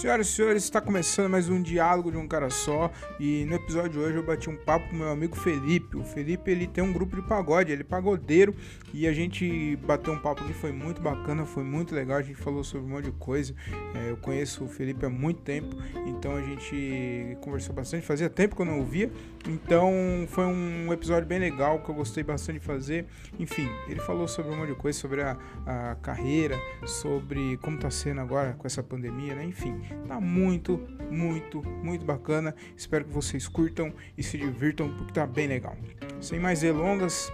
Senhoras e senhores, está começando mais um diálogo de um cara só e no episódio de hoje eu bati um papo com meu amigo Felipe. O Felipe ele tem um grupo de pagode, ele é pagodeiro e a gente bateu um papo que foi muito bacana, foi muito legal. A gente falou sobre um monte de coisa. É, eu conheço o Felipe há muito tempo, então a gente conversou bastante. Fazia tempo que eu não ouvia, então foi um episódio bem legal que eu gostei bastante de fazer. Enfim, ele falou sobre um monte de coisa, sobre a, a carreira, sobre como está sendo agora com essa pandemia, né? Enfim, tá muito, muito, muito bacana. Espero que vocês curtam e se divirtam porque tá bem legal. Sem mais delongas,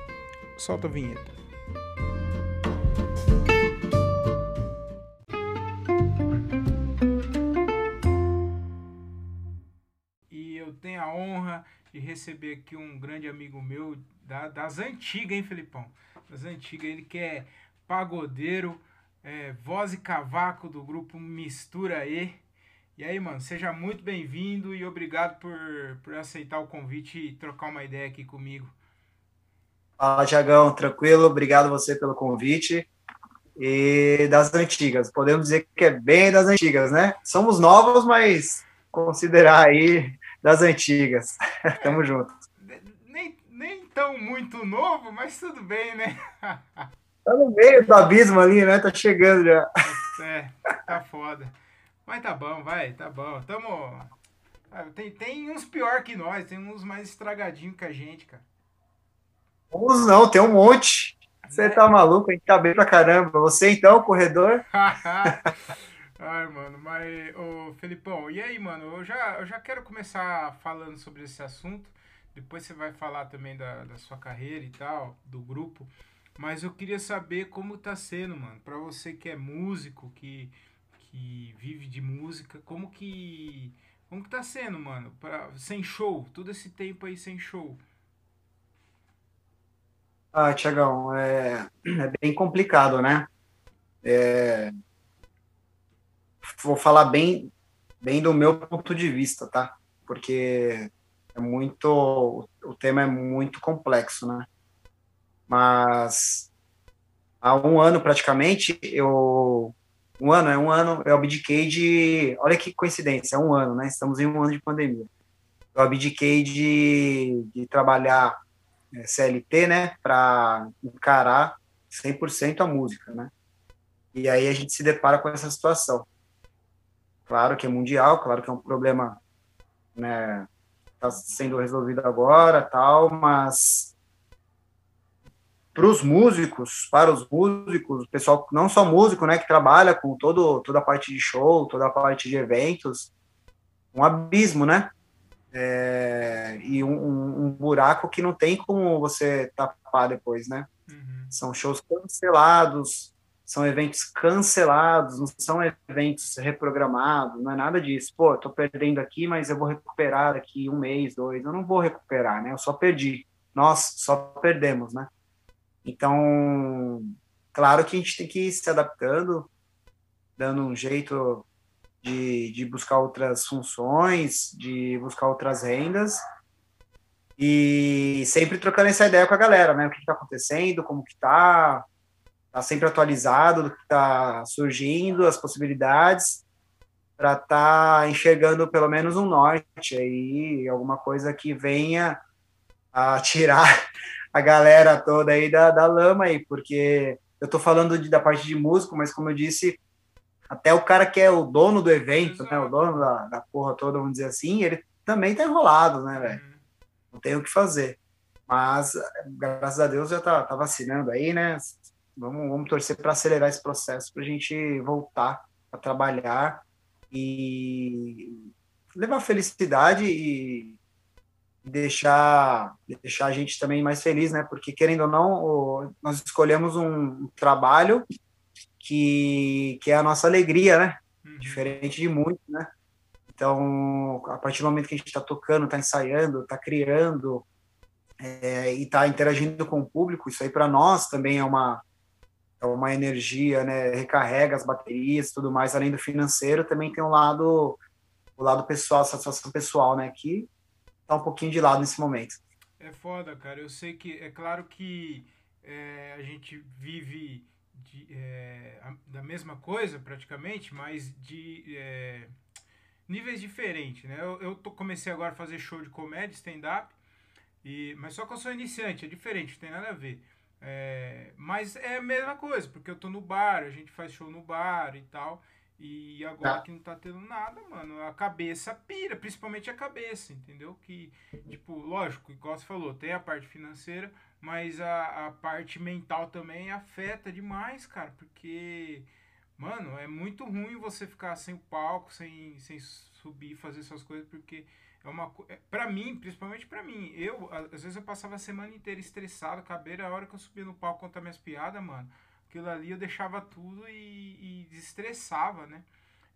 solta a vinheta. E eu tenho a honra de receber aqui um grande amigo meu da- das antigas, hein, Felipão? Das antigas, ele que é pagodeiro, é, voz e cavaco do grupo Mistura E. E aí, mano, seja muito bem-vindo e obrigado por, por aceitar o convite e trocar uma ideia aqui comigo. Fala, Tiagão, tranquilo? Obrigado você pelo convite. E das antigas, podemos dizer que é bem das antigas, né? Somos novos, mas considerar aí das antigas. Tamo junto. Nem, nem tão muito novo, mas tudo bem, né? Tá no meio do abismo ali, né? Tá chegando já. É, tá foda. Mas tá bom, vai, tá bom. Tamo. Ah, Tem, tem uns pior que nós, tem uns mais estragadinhos que a gente, cara. Uns não, tem um monte. Você tá maluco, a gente tá bem pra caramba. Você então, corredor? Ai, mano, mas, ô Felipão, e aí, mano? Eu já, eu já quero começar falando sobre esse assunto. Depois você vai falar também da, da sua carreira e tal, do grupo. Mas eu queria saber como tá sendo, mano, pra você que é músico, que, que vive de música, como que. Como que tá sendo, mano? Pra, sem show, todo esse tempo aí sem show. Ah, Tiagão, é, é bem complicado, né? É, vou falar bem, bem do meu ponto de vista, tá? Porque é muito, o tema é muito complexo, né? Mas há um ano praticamente, eu, um ano, é um ano, eu abdiquei de, olha que coincidência, é um ano, né? Estamos em um ano de pandemia. Eu abdiquei de, de trabalhar é, CLT, né, para encarar 100% a música, né? E aí a gente se depara com essa situação. Claro que é mundial, claro que é um problema, né, está sendo resolvido agora, tal, mas para os músicos, para os músicos, o pessoal não só músico, né, que trabalha com todo toda a parte de show, toda a parte de eventos, um abismo, né? É, e um, um, um buraco que não tem como você tapar depois, né? Uhum. São shows cancelados, são eventos cancelados, não são eventos reprogramados, não é nada disso. Pô, eu tô perdendo aqui, mas eu vou recuperar daqui um mês, dois. Eu não vou recuperar, né? Eu só perdi. Nós só perdemos, né? Então, claro que a gente tem que ir se adaptando, dando um jeito de, de buscar outras funções, de buscar outras rendas e sempre trocando essa ideia com a galera, né? O que está acontecendo, como que tá, tá sempre atualizado do que está surgindo, as possibilidades, para estar tá enxergando pelo menos um norte aí, alguma coisa que venha a tirar a galera toda aí da, da lama aí, porque eu tô falando de, da parte de músico, mas como eu disse, até o cara que é o dono do evento, né, o dono da, da porra toda, vamos dizer assim, ele também tá enrolado, né, velho? Uhum. Não tem o que fazer. Mas, graças a Deus, já tá, tá vacinando aí, né? Vamos, vamos torcer para acelerar esse processo para a gente voltar a trabalhar e levar felicidade e deixar, deixar a gente também mais feliz, né? Porque, querendo ou não, nós escolhemos um trabalho que, que é a nossa alegria, né? Uhum. Diferente de muito, né? Então, a partir do momento que a gente está tocando, está ensaiando, está criando é, e está interagindo com o público, isso aí para nós também é uma, é uma energia, né? Recarrega as baterias e tudo mais, além do financeiro, também tem um lado, o lado pessoal, a satisfação pessoal, né? Que tá um pouquinho de lado nesse momento. É foda, cara. Eu sei que é claro que é, a gente vive de, é, a- da mesma coisa praticamente, mas de é, níveis diferentes, né? Eu, eu tô, comecei agora a fazer show de comédia, stand-up, mas só que eu sou iniciante, é diferente, não tem nada a ver. É, mas é a mesma coisa, porque eu tô no bar, a gente faz show no bar e tal. E agora tá. que não tá tendo nada, mano, a cabeça pira, principalmente a cabeça, entendeu? Que, tipo, lógico, igual você falou, tem a parte financeira, mas a, a parte mental também afeta demais, cara, porque, mano, é muito ruim você ficar sem o palco, sem, sem subir, fazer suas coisas, porque é uma é, para mim, principalmente para mim, eu às vezes eu passava a semana inteira estressado, cabeira a hora que eu subia no palco contar minhas piadas, mano aquilo ali eu deixava tudo e, e desestressava, né?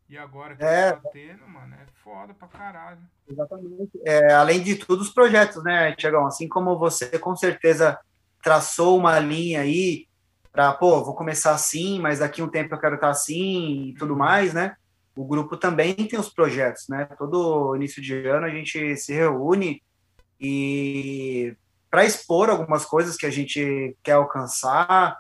E agora que é. tá tendo, mano, é foda pra caralho. Exatamente. É, além de tudo, os projetos, né, Tiagão? Assim como você com certeza traçou uma linha aí para, pô, vou começar assim, mas daqui um tempo eu quero estar assim e tudo uhum. mais, né? O grupo também tem os projetos, né? Todo início de ano a gente se reúne e para expor algumas coisas que a gente quer alcançar,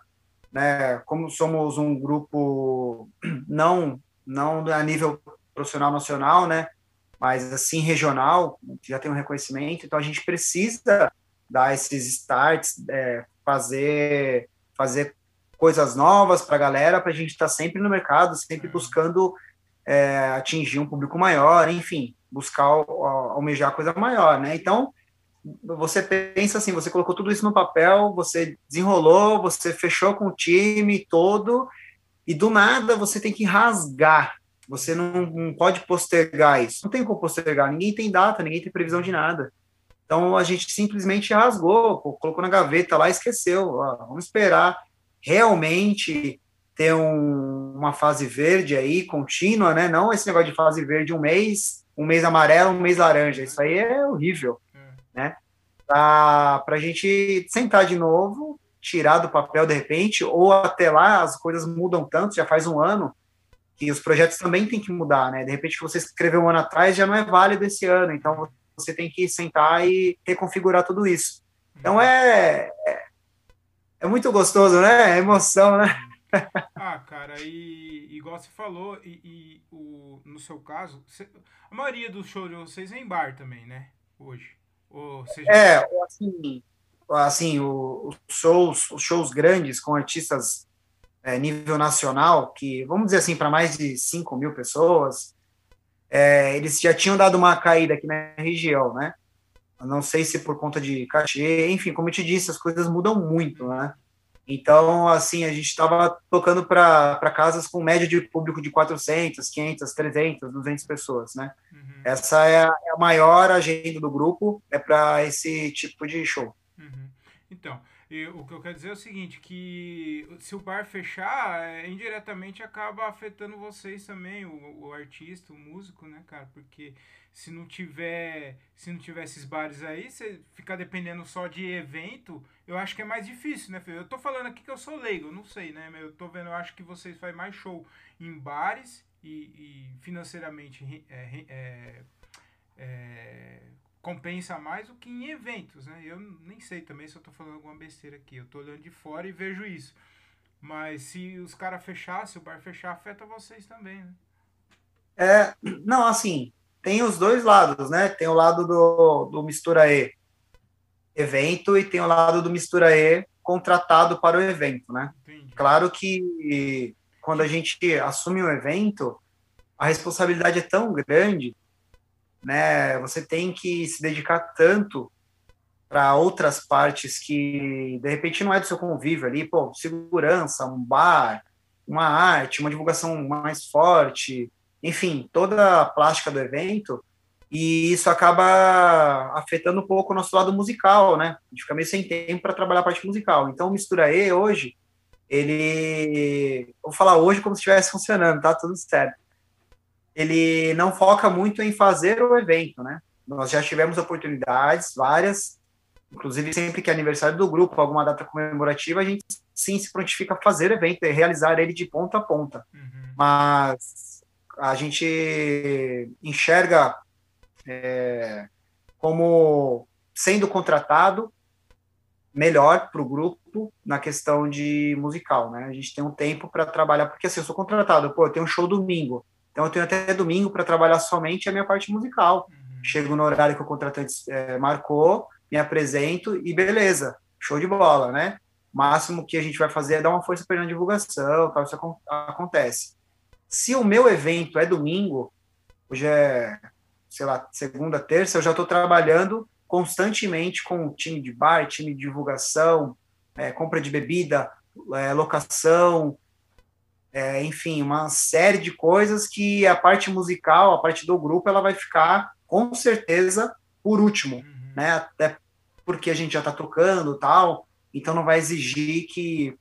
né? Como somos um grupo não não a nível profissional nacional, né? Mas assim regional, já tem um reconhecimento, então a gente precisa dar esses starts, é, fazer fazer coisas novas para a galera, para a gente estar tá sempre no mercado, sempre uhum. buscando é, atingir um público maior, enfim, buscar almejar coisa maior, né? Então, você pensa assim, você colocou tudo isso no papel, você desenrolou, você fechou com o time todo, e do nada você tem que rasgar. Você não, não pode postergar isso. Não tem como postergar. Ninguém tem data, ninguém tem previsão de nada. Então a gente simplesmente rasgou, colocou na gaveta lá esqueceu. Ó, vamos esperar realmente ter um, uma fase verde aí contínua, né? Não esse negócio de fase verde um mês, um mês amarelo, um mês laranja. Isso aí é horrível né? Para a gente sentar de novo, tirar do papel de repente, ou até lá as coisas mudam tanto, já faz um ano, que os projetos também têm que mudar, né? De repente que você escreveu um ano atrás já não é válido esse ano, então você tem que sentar e reconfigurar tudo isso. Então é, é, é muito gostoso, né? É emoção, né? ah, cara, e igual você falou, e, e o, no seu caso, você, a maioria dos shows de vocês é em bar também, né? Hoje. Ou seja... É, assim, assim os, shows, os shows grandes com artistas é, nível nacional, que, vamos dizer assim, para mais de 5 mil pessoas, é, eles já tinham dado uma caída aqui na região, né? não sei se por conta de cachê, enfim, como eu te disse, as coisas mudam muito, né? Então, assim, a gente estava tocando para casas com média de público de 400, 500, 300, 200 pessoas, né? Uhum. Essa é a, é a, maior agenda do grupo, é para esse tipo de show. Uhum. Então, o que eu quero dizer é o seguinte, que se o bar fechar, é, indiretamente acaba afetando vocês também, o, o artista, o músico, né, cara? Porque se não tiver se não tiver esses bares aí, você ficar dependendo só de evento, eu acho que é mais difícil, né, Eu tô falando aqui que eu sou leigo, eu não sei, né? Eu tô vendo, eu acho que vocês fazem mais show em bares e, e financeiramente é, é, é, compensa mais do que em eventos, né? Eu nem sei também se eu tô falando alguma besteira aqui, eu tô olhando de fora e vejo isso. Mas se os caras fechassem, o bar fechar, afeta vocês também, né? É, não, assim, tem os dois lados, né? Tem o lado do, do Mistura E evento e tem o lado do Mistura E contratado para o evento, né? Entendi. Claro que quando a gente assume um evento, a responsabilidade é tão grande, né? Você tem que se dedicar tanto para outras partes que de repente não é do seu convívio ali, pô, segurança, um bar, uma arte, uma divulgação mais forte, enfim, toda a plástica do evento, e isso acaba afetando um pouco o nosso lado musical, né? A gente fica meio sem tempo para trabalhar a parte musical. Então, o Mistura E hoje, ele. Vou falar hoje como se estivesse funcionando, tá? Tudo certo. Ele não foca muito em fazer o evento, né? Nós já tivemos oportunidades, várias, inclusive sempre que é aniversário do grupo, alguma data comemorativa, a gente sim se prontifica a fazer evento e realizar ele de ponta a ponta. Uhum. Mas a gente enxerga é, como sendo contratado melhor para o grupo na questão de musical, né? A gente tem um tempo para trabalhar, porque assim, eu sou contratado, pô, eu tenho um show domingo, Então eu tenho até domingo para trabalhar somente a minha parte musical. Uhum. Chego no horário que o contratante é, marcou, me apresento e beleza, show de bola, né? O máximo que a gente vai fazer é dar uma força para a divulgação, tal, isso acontece. Se o meu evento é domingo, hoje é, sei lá, segunda, terça, eu já estou trabalhando constantemente com o time de bar, time de divulgação, é, compra de bebida, é, locação, é, enfim, uma série de coisas que a parte musical, a parte do grupo, ela vai ficar com certeza por último, uhum. né? Até porque a gente já está tocando tal, então não vai exigir que,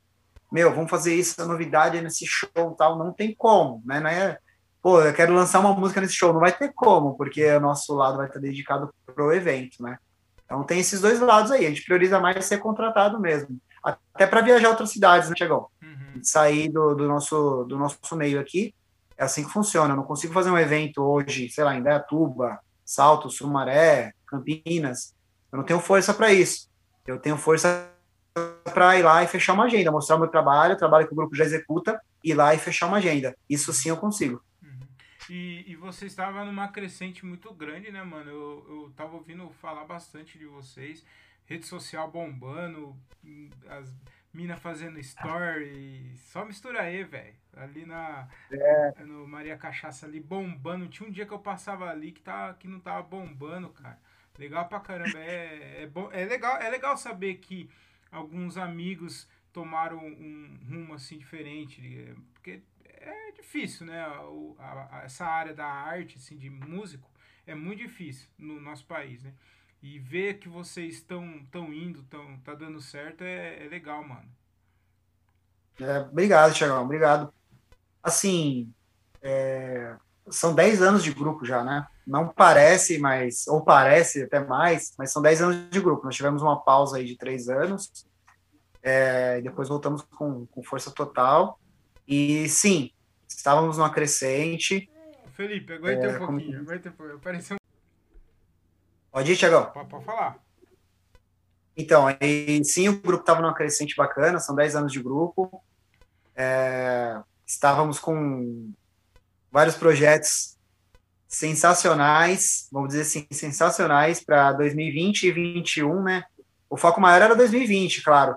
meu, vamos fazer isso, a novidade nesse show tal, não tem como, né? Não é, pô, eu quero lançar uma música nesse show, não vai ter como, porque o nosso lado vai estar dedicado pro evento, né? Então tem esses dois lados aí, a gente prioriza mais ser contratado mesmo. Até para viajar a outras cidades, né, Chegou? Uhum. Sair do, do, nosso, do nosso meio aqui. É assim que funciona. Eu não consigo fazer um evento hoje, sei lá, em Dayatuba, Salto, Sumaré, Campinas. Eu não tenho força para isso. Eu tenho força para ir lá e fechar uma agenda, mostrar o meu trabalho, o trabalho que o grupo já executa, ir lá e fechar uma agenda. Isso sim eu consigo. Uhum. E, e, você estava numa crescente muito grande, né, mano? Eu, eu tava ouvindo falar bastante de vocês rede social bombando, as minas fazendo story, só mistura aí, velho. Ali na é. no Maria Cachaça ali bombando. Tinha um dia que eu passava ali que, tá, que não tava bombando, cara. Legal pra caramba. É, é, bom, é, legal, é legal saber que alguns amigos tomaram um rumo assim diferente. Porque é difícil, né? O, a, a, essa área da arte, assim, de músico, é muito difícil no nosso país, né? E ver que vocês estão tão indo, tão, tá dando certo, é, é legal, mano. É, obrigado, Thiagão, obrigado. Assim, é, são 10 anos de grupo já, né? Não parece, mas, ou parece até mais, mas são 10 anos de grupo. Nós tivemos uma pausa aí de 3 anos, é, depois voltamos com, com força total. E sim, estávamos numa crescente. Felipe, aguenta é, um pouquinho, como... aguenta um pouquinho. Apareceu Pode ir, Tiagão? Pode, pode falar. Então, aí, sim, o grupo estava numa crescente bacana, são 10 anos de grupo. É, estávamos com vários projetos sensacionais, vamos dizer assim, sensacionais para 2020 e 2021, né? O foco maior era 2020, claro.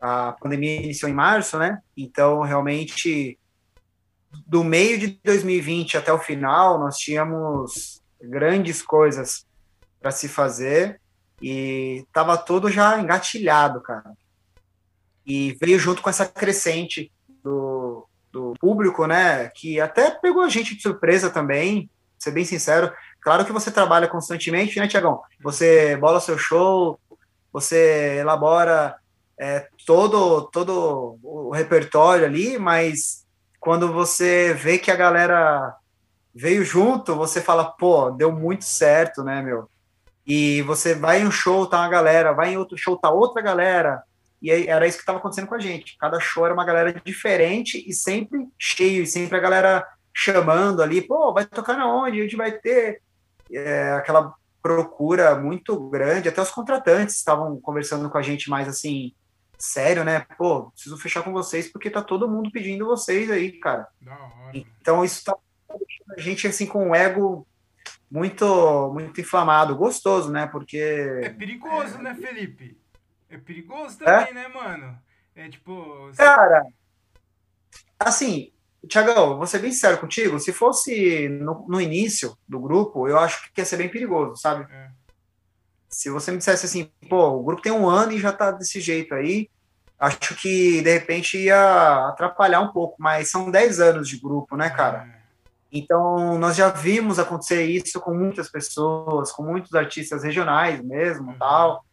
A pandemia iniciou em março, né? Então, realmente, do meio de 2020 até o final, nós tínhamos grandes coisas para se fazer e tava todo já engatilhado, cara. E veio junto com essa crescente do, do público, né, que até pegou a gente de surpresa também, ser bem sincero. Claro que você trabalha constantemente, né, Tiagão? Você bola seu show, você elabora é, todo, todo o repertório ali, mas quando você vê que a galera veio junto, você fala, pô, deu muito certo, né, meu? E você vai em um show, tá uma galera, vai em outro show, tá outra galera. E aí, era isso que estava acontecendo com a gente. Cada show era uma galera diferente e sempre cheio, e sempre a galera chamando ali, pô, vai tocar na onde? A gente vai ter é, aquela procura muito grande. Até os contratantes estavam conversando com a gente mais assim, sério, né? Pô, preciso fechar com vocês porque tá todo mundo pedindo vocês aí, cara. Então isso tá a gente assim com o ego muito muito inflamado, gostoso, né? Porque é perigoso, né, Felipe? É perigoso também, é? né, mano? É tipo, cara, assim, Tiagão, vou ser bem sério contigo, se fosse no, no, início do grupo, eu acho que ia ser bem perigoso, sabe? É. Se você me dissesse assim, pô, o grupo tem um ano e já tá desse jeito aí, acho que de repente ia atrapalhar um pouco, mas são 10 anos de grupo, né, cara? É. Então, nós já vimos acontecer isso com muitas pessoas, com muitos artistas regionais mesmo, uhum. tal.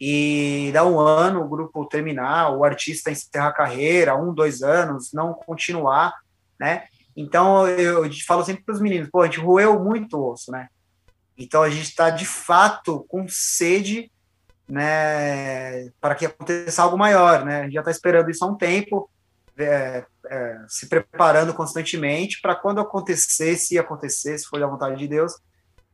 E dá um ano o grupo terminar, o artista encerrar a carreira, um, dois anos, não continuar, né? Então, eu, falo sempre para os meninos, pô, a gente roeu muito o osso, né? Então, a gente está, de fato, com sede, né, para que aconteça algo maior, né? A gente já está esperando isso há um tempo, é, é, se preparando constantemente para quando acontecer, se acontecer, se for da vontade de Deus,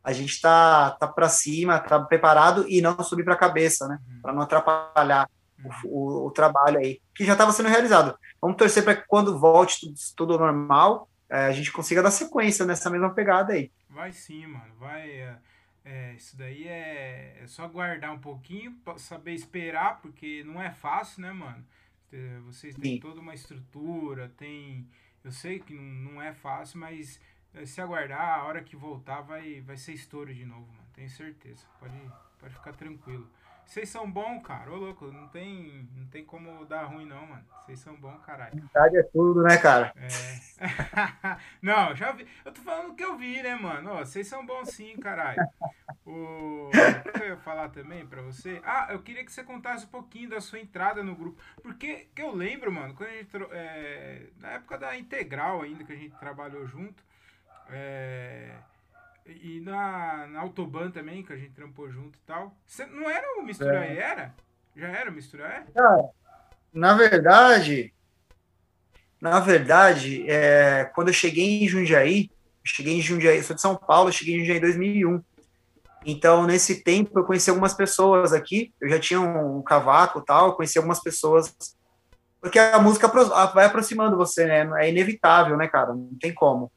a gente está tá, tá para cima, está preparado e não subir para a cabeça, né? Uhum. Para não atrapalhar uhum. o, o, o, trabalho aí, que já estava sendo realizado. Vamos torcer para que quando volte tudo, tudo normal, é, a gente consiga dar sequência nessa mesma pegada aí. Vai sim, mano. Vai. É, é, isso daí é, é só aguardar um pouquinho, saber esperar, porque não é fácil, né, mano? Vocês têm sim. toda uma estrutura, tem. Eu sei que não, não é fácil, mas se aguardar, a hora que voltar vai, vai ser estouro de novo, mano. Tenho certeza. Pode, pode ficar tranquilo. Vocês são bons, cara. Ô, louco, não tem, não tem como dar ruim, não, mano. Vocês são bons, caralho. Verdade é tudo, né, cara? É. não, já vi. Eu tô falando que eu vi, né, mano? Vocês são bons sim, caralho. O... o que eu ia falar também pra você? Ah, eu queria que você contasse um pouquinho da sua entrada no grupo. Porque que eu lembro, mano, quando a gente. É, na época da integral ainda, que a gente trabalhou junto. É e na, na Autobahn também, que a gente trampou junto e tal. Você não era o Mistura é. era? Já era o Mistura Não, na verdade, na verdade, é, quando eu cheguei em Jundiaí, cheguei em Jundiaí, sou de São Paulo, cheguei em Jundiaí em 2001. Então, nesse tempo, eu conheci algumas pessoas aqui. Eu já tinha um cavaco tal, conheci algumas pessoas. Porque a música vai aproximando você, né? É inevitável, né, cara? Não tem como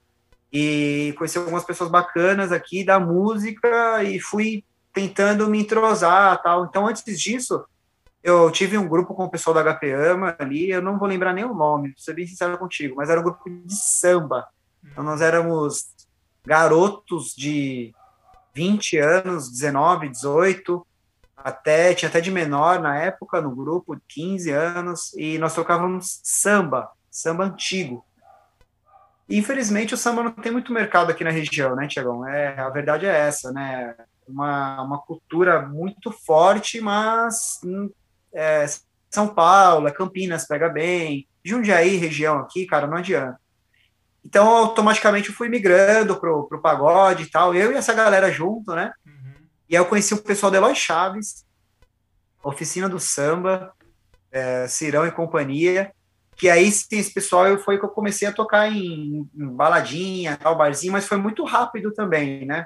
e conheci algumas pessoas bacanas aqui da música e fui tentando me entrosar tal. Então, antes disso, eu tive um grupo com o pessoal da HP Ama ali, eu não vou lembrar nem o nome, vou ser bem sincero contigo, mas era um grupo de samba. Então, nós éramos garotos de 20 anos, 19, 18, até, tinha até de menor na época no grupo, 15 anos, e nós tocávamos samba, samba antigo. Infelizmente, o samba não tem muito mercado aqui na região, né, Tiagão? É, a verdade é essa, né? Uma, uma cultura muito forte, mas hum, é, São Paulo, é Campinas pega bem, Jundiaí, região aqui, cara, não adianta. Então, automaticamente, eu fui migrando pro, pro pagode e tal, eu e essa galera junto, né? Uhum. E aí eu conheci o pessoal de Eloy Chaves, Oficina do Samba, é, Cirão e companhia, que aí sim, esse pessoal foi que eu comecei a tocar em, em baladinha, tal, barzinho, mas foi muito rápido também, né?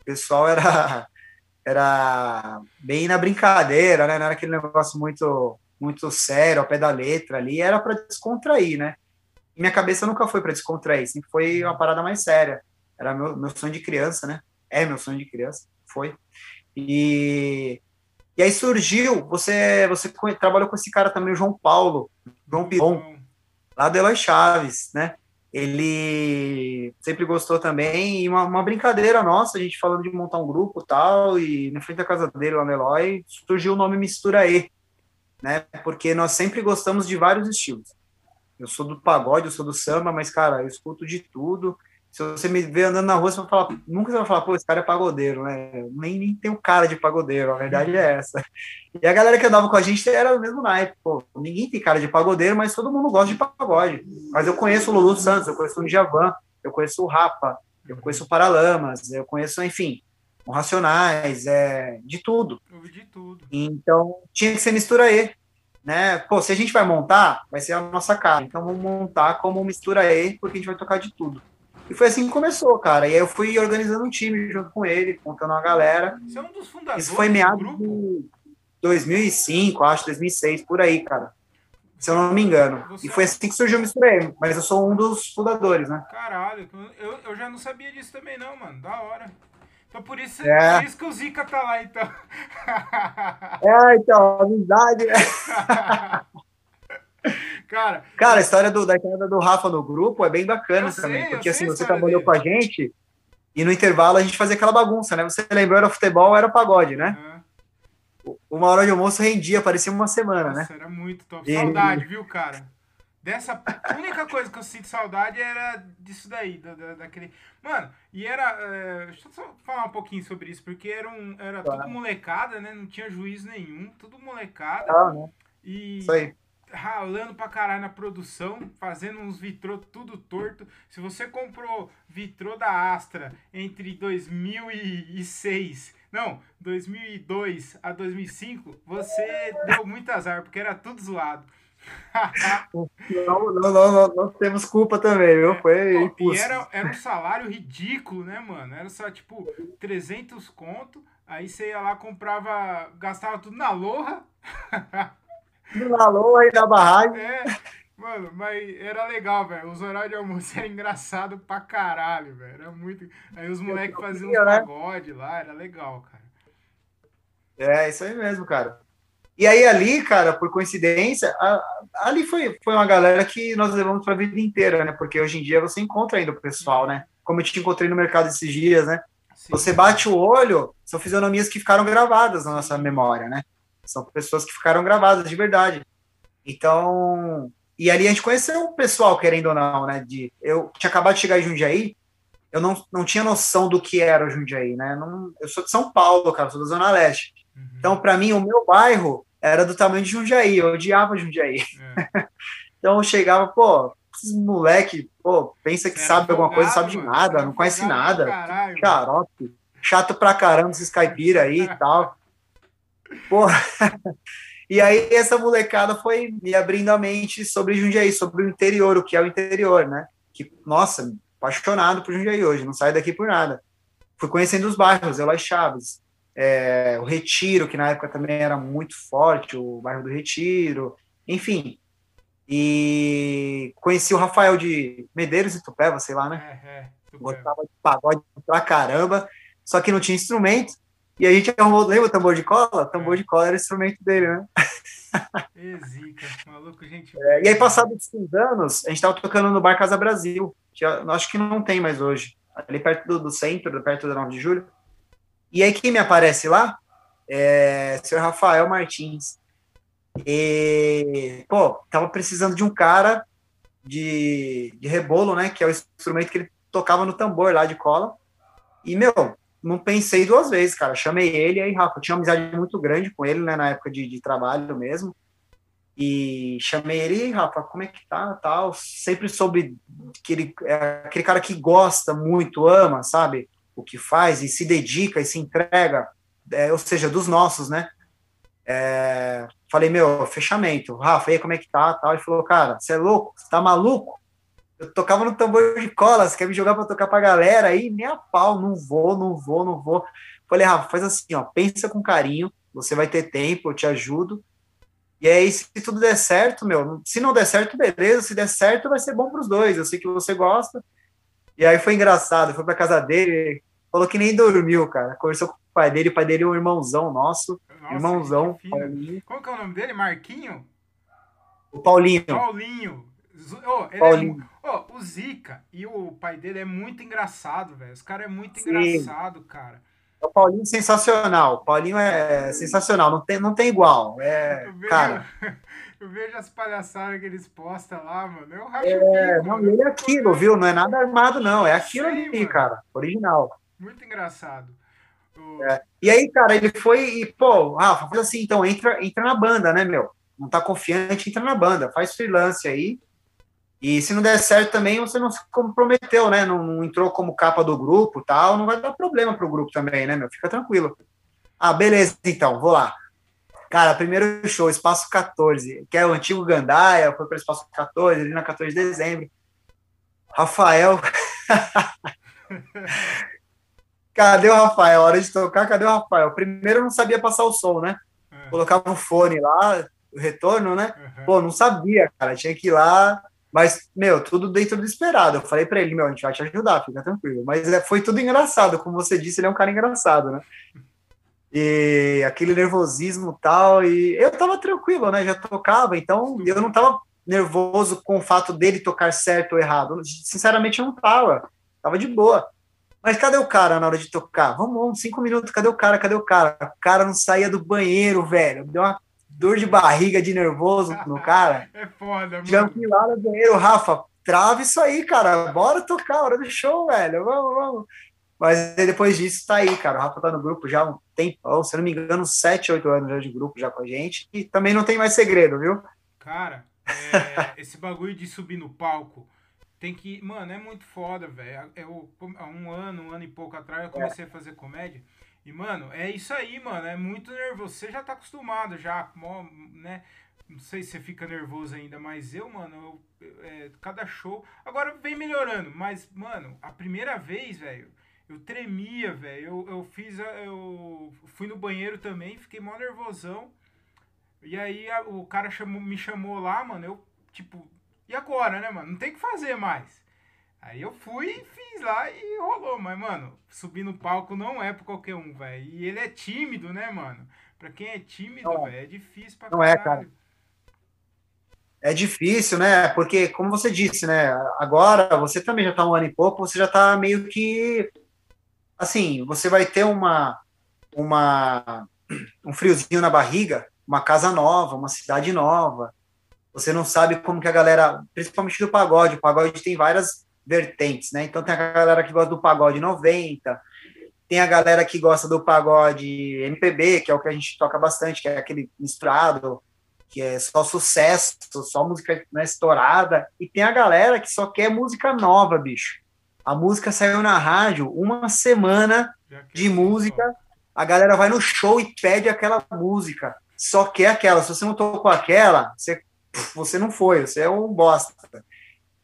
O pessoal era era bem na brincadeira, né? Não era aquele negócio muito muito sério, ao pé da letra ali, era para descontrair, né? Minha cabeça nunca foi para descontrair, sempre foi uma parada mais séria. Era meu, meu sonho de criança, né? É meu sonho de criança, foi. E e aí surgiu, você você trabalhou com esse cara também, o João Paulo, Piron, lá do Eloy Chaves, né? Ele sempre gostou também, e uma, uma, brincadeira nossa, a gente falando de montar um grupo tal, e na frente da casa dele, lá no Eloy, surgiu o nome Mistura E, né? Porque nós sempre gostamos de vários estilos. Eu sou do pagode, eu sou do samba, mas, cara, eu escuto de tudo, se você me vê andando na rua, você vai falar, nunca você vai falar, pô, esse cara é pagodeiro, né? Nem, nem tem o um cara de pagodeiro, a verdade é essa. E a galera que andava com a gente era o mesmo naipe, pô, ninguém tem cara de pagodeiro, mas todo mundo gosta de pagode. Mas eu conheço o Lulu Santos, eu conheço o Djavan, eu conheço o Rapa, eu conheço o Paralamas, eu conheço, enfim, o Racionais, é, de tudo. De tudo. Então, tinha que ser mistura aí, né? Pô, se a gente vai montar, vai ser a nossa cara. Então, vamos montar como mistura aí, porque a gente vai tocar de tudo. E foi assim que começou, cara. E aí eu fui organizando um time junto com ele, contando uma galera. Você é um dos fundadores Isso foi meados de 2005, acho, 2006, por aí, cara. Se eu não me engano. Você... E foi assim que surgiu o Misturei, mas eu sou um dos fundadores, né? Caralho, eu, eu já não sabia disso também não, mano. Da hora. Então por isso, é. por isso que o Zika tá lá, então. É, então, amizade. Cara, cara, a história do, da entrada do Rafa no grupo é bem bacana também, porque assim, você trabalhou dele. com a gente e no intervalo a gente fazia aquela bagunça, né? Você lembrou, era futebol, era pagode, né? Uhum. Uma hora de almoço rendia, parecia uma semana, Nossa, né? Era muito top. E... Saudade, viu, cara? Dessa a única coisa que eu sinto saudade era disso daí, da, da daquele. Mano, e era. É, deixa eu só falar um pouquinho sobre isso, porque era, um, era claro. tudo molecada, né? Não tinha juiz nenhum, tudo molecada. Ah, né? E isso aí ralando pra caralho na produção, fazendo uns vitrô tudo torto. Se você comprou vitrô da Astra entre 2006, não, 2002 a 2005, você deu muito azar, porque era tudo zoado. não, não, não, não, temos culpa também, viu? Foi Pô, e era, era um salário ridículo, né, mano? Era só tipo 300 conto, aí você ia lá, comprava, gastava tudo na loja. no valor aí da barragem. É, mano, mas era legal, velho. Os horários de almoço eram engraçado pra caralho, velho. Era muito. Aí os moleques faziam um né? pagode lá, era legal, cara. É, isso aí mesmo, cara. E aí ali, cara, por coincidência, a, ali foi, foi uma galera que nós levamos para a vida inteira, né? Porque hoje em dia você encontra ainda o pessoal, né? Como eu te encontrei no mercado esses dias, né? Sim. Você bate o olho, são fisionomias que ficaram gravadas na nossa memória, né? São pessoas que ficaram gravadas de verdade. Então, e ali a gente conheceu o pessoal, querendo ou não, né? De, eu tinha acabado de chegar em Jundiaí, eu não, não tinha noção do que era o Jundiaí, né? Não, eu sou de São Paulo, cara, sou da Zona Leste. Uhum. Então, para mim, o meu bairro era do tamanho de Jundiaí, eu odiava Jundiaí. É. então, eu chegava, pô, esses moleque, pô, pensa que sabe alguma coisa, sabe de nada, não conhece nada. Xarope, chato pra caramba esses caipira aí e tal. Porra. E aí essa molecada foi me abrindo a mente sobre Jundiaí, sobre o interior, o que é o interior, né? Que, nossa, apaixonado por Jundiaí hoje, não saio daqui por nada. Fui conhecendo os bairros, Eloy Chaves, é, o Retiro, que na época também era muito forte, o bairro do Retiro, enfim. E conheci o Rafael de Medeiros e Tupéva, sei lá, né? É, é, Gostava de pagode pra caramba, só que não tinha instrumento. E a gente arrumou, lembra o tambor de cola? O tambor de cola era o instrumento dele, né? Zica, maluco, gente. É, e aí, passados cinco anos, a gente tava tocando no Bar Casa Brasil, que eu, acho que não tem mais hoje, ali perto do, do centro, perto do 9 de julho. E aí, quem me aparece lá é o senhor Rafael Martins. E, pô, tava precisando de um cara de, de rebolo, né? Que é o instrumento que ele tocava no tambor lá de cola. E, meu, não pensei duas vezes, cara. Chamei ele, aí, Rafa, eu tinha uma amizade muito grande com ele, né, na época de, de trabalho mesmo. E chamei ele, Rafa, como é que tá, tal. Sempre soube que ele é aquele cara que gosta muito, ama, sabe, o que faz e se dedica e se entrega, é, ou seja, dos nossos, né. É, falei, meu, fechamento. Rafa, aí como é que tá, tal. Ele falou, cara, você é louco? Você tá maluco? Eu tocava no tambor de cola, você quer me jogar para tocar pra galera aí? Nem a pau, não vou, não vou, não vou. Falei, Rafa, faz assim, ó, pensa com carinho, você vai ter tempo, eu te ajudo. E aí, se tudo der certo, meu, se não der certo, beleza, se der certo, vai ser bom para os dois. Eu sei que você gosta. E aí foi engraçado, foi pra casa dele, falou que nem dormiu, cara. Conversou com o pai dele, o pai dele é um irmãozão nosso. Nossa, irmãozão. Qual que é o nome dele? Marquinho? O Paulinho. Paulinho. Oh, Paulinho. É, oh, o Zica e o pai dele é muito engraçado, velho. Os caras é muito Sim. engraçado, cara. O Paulinho é sensacional. O Paulinho é sensacional. Não tem, não tem igual. É, eu vejo, cara. Eu vejo as palhaçadas que eles postam lá, mano. Eu racho é, não, ele é aquilo, viu? Não é nada armado, não. É aquilo ali, mano. cara. Original. Muito engraçado. É. E aí, cara, ele foi e, pô, Rafa, faz assim, então, entra, entra na banda, né, meu? Não tá confiante, entra na banda, faz freelance aí e se não der certo também, você não se comprometeu, né? Não, não entrou como capa do grupo tal, não vai dar problema pro grupo também, né, meu? Fica tranquilo. Ah, beleza, então, vou lá. Cara, primeiro show, Espaço 14, que é o antigo Gandaia, foi para o Espaço 14, ali na 14 de dezembro. Rafael. cadê o Rafael? Hora de tocar, cadê o Rafael? Primeiro eu não sabia passar o som, né? É. Colocava o fone lá, o retorno, né? Pô, não sabia, cara. Tinha que ir lá, mas, meu, tudo dentro do esperado. Eu falei para ele, meu, a gente vai te ajudar, fica tranquilo. Mas é, foi tudo engraçado, como você disse, ele é um cara engraçado, né? E aquele nervosismo tal, e eu tava tranquilo, né? Já tocava, então eu não tava nervoso com o fato dele tocar certo ou errado. Sinceramente, eu não tava. Tava de boa. Mas cadê o cara na hora de tocar? Vamos, vamos, cinco minutos, cadê o cara? Cadê o cara? O cara não saía do banheiro, velho. Deu uma dor de barriga de nervoso no cara. é foda, mano. Já fui lá no banheiro, Rafa, trava isso aí, cara. Bora tocar, hora do show, velho. Vamos, vamos. Mas depois disso tá aí, cara. O Rafa tá no grupo já há um tempão, se não me engano, 7, 8 anos já de grupo já com a gente. E também não tem mais segredo, viu? Cara, é, esse bagulho de subir no palco tem que. Mano, é muito foda, velho. Eu, há um ano, um ano e pouco atrás, eu comecei é. a fazer comédia. E, mano, é isso aí, mano. É muito nervoso. Você já tá acostumado, já, né? Não sei se você fica nervoso ainda, mas eu, mano, eu, é, cada show. Agora vem melhorando, mas, mano, a primeira vez, velho, eu tremia, velho. Eu, eu fiz. Eu fui no banheiro também, fiquei mó nervosão. E aí a, o cara chamou, me chamou lá, mano. Eu, tipo, e agora, né, mano? Não tem o que fazer mais. Aí eu fui e fiz lá e rolou. Mas, mano, subir no palco não é pra qualquer um, velho. E ele é tímido, né, mano? Pra quem é tímido, velho, é difícil pra Não caralho. é, cara. É difícil, né? Porque, como você disse, né? Agora, você também já tá um ano e pouco, você já tá meio que. Assim, você vai ter uma. uma um friozinho na barriga, uma casa nova, uma cidade nova. Você não sabe como que a galera, principalmente do pagode, o pagode tem várias vertentes, né? Então tem a galera que gosta do pagode 90, tem a galera que gosta do pagode MPB, que é o que a gente toca bastante, que é aquele misturado, que é só sucesso, só música né, estourada, e tem a galera que só quer música nova, bicho. A música saiu na rádio, uma semana de música, a galera vai no show e pede aquela música, só quer aquela. Se você não tocou aquela, você, você não foi, você é um bosta.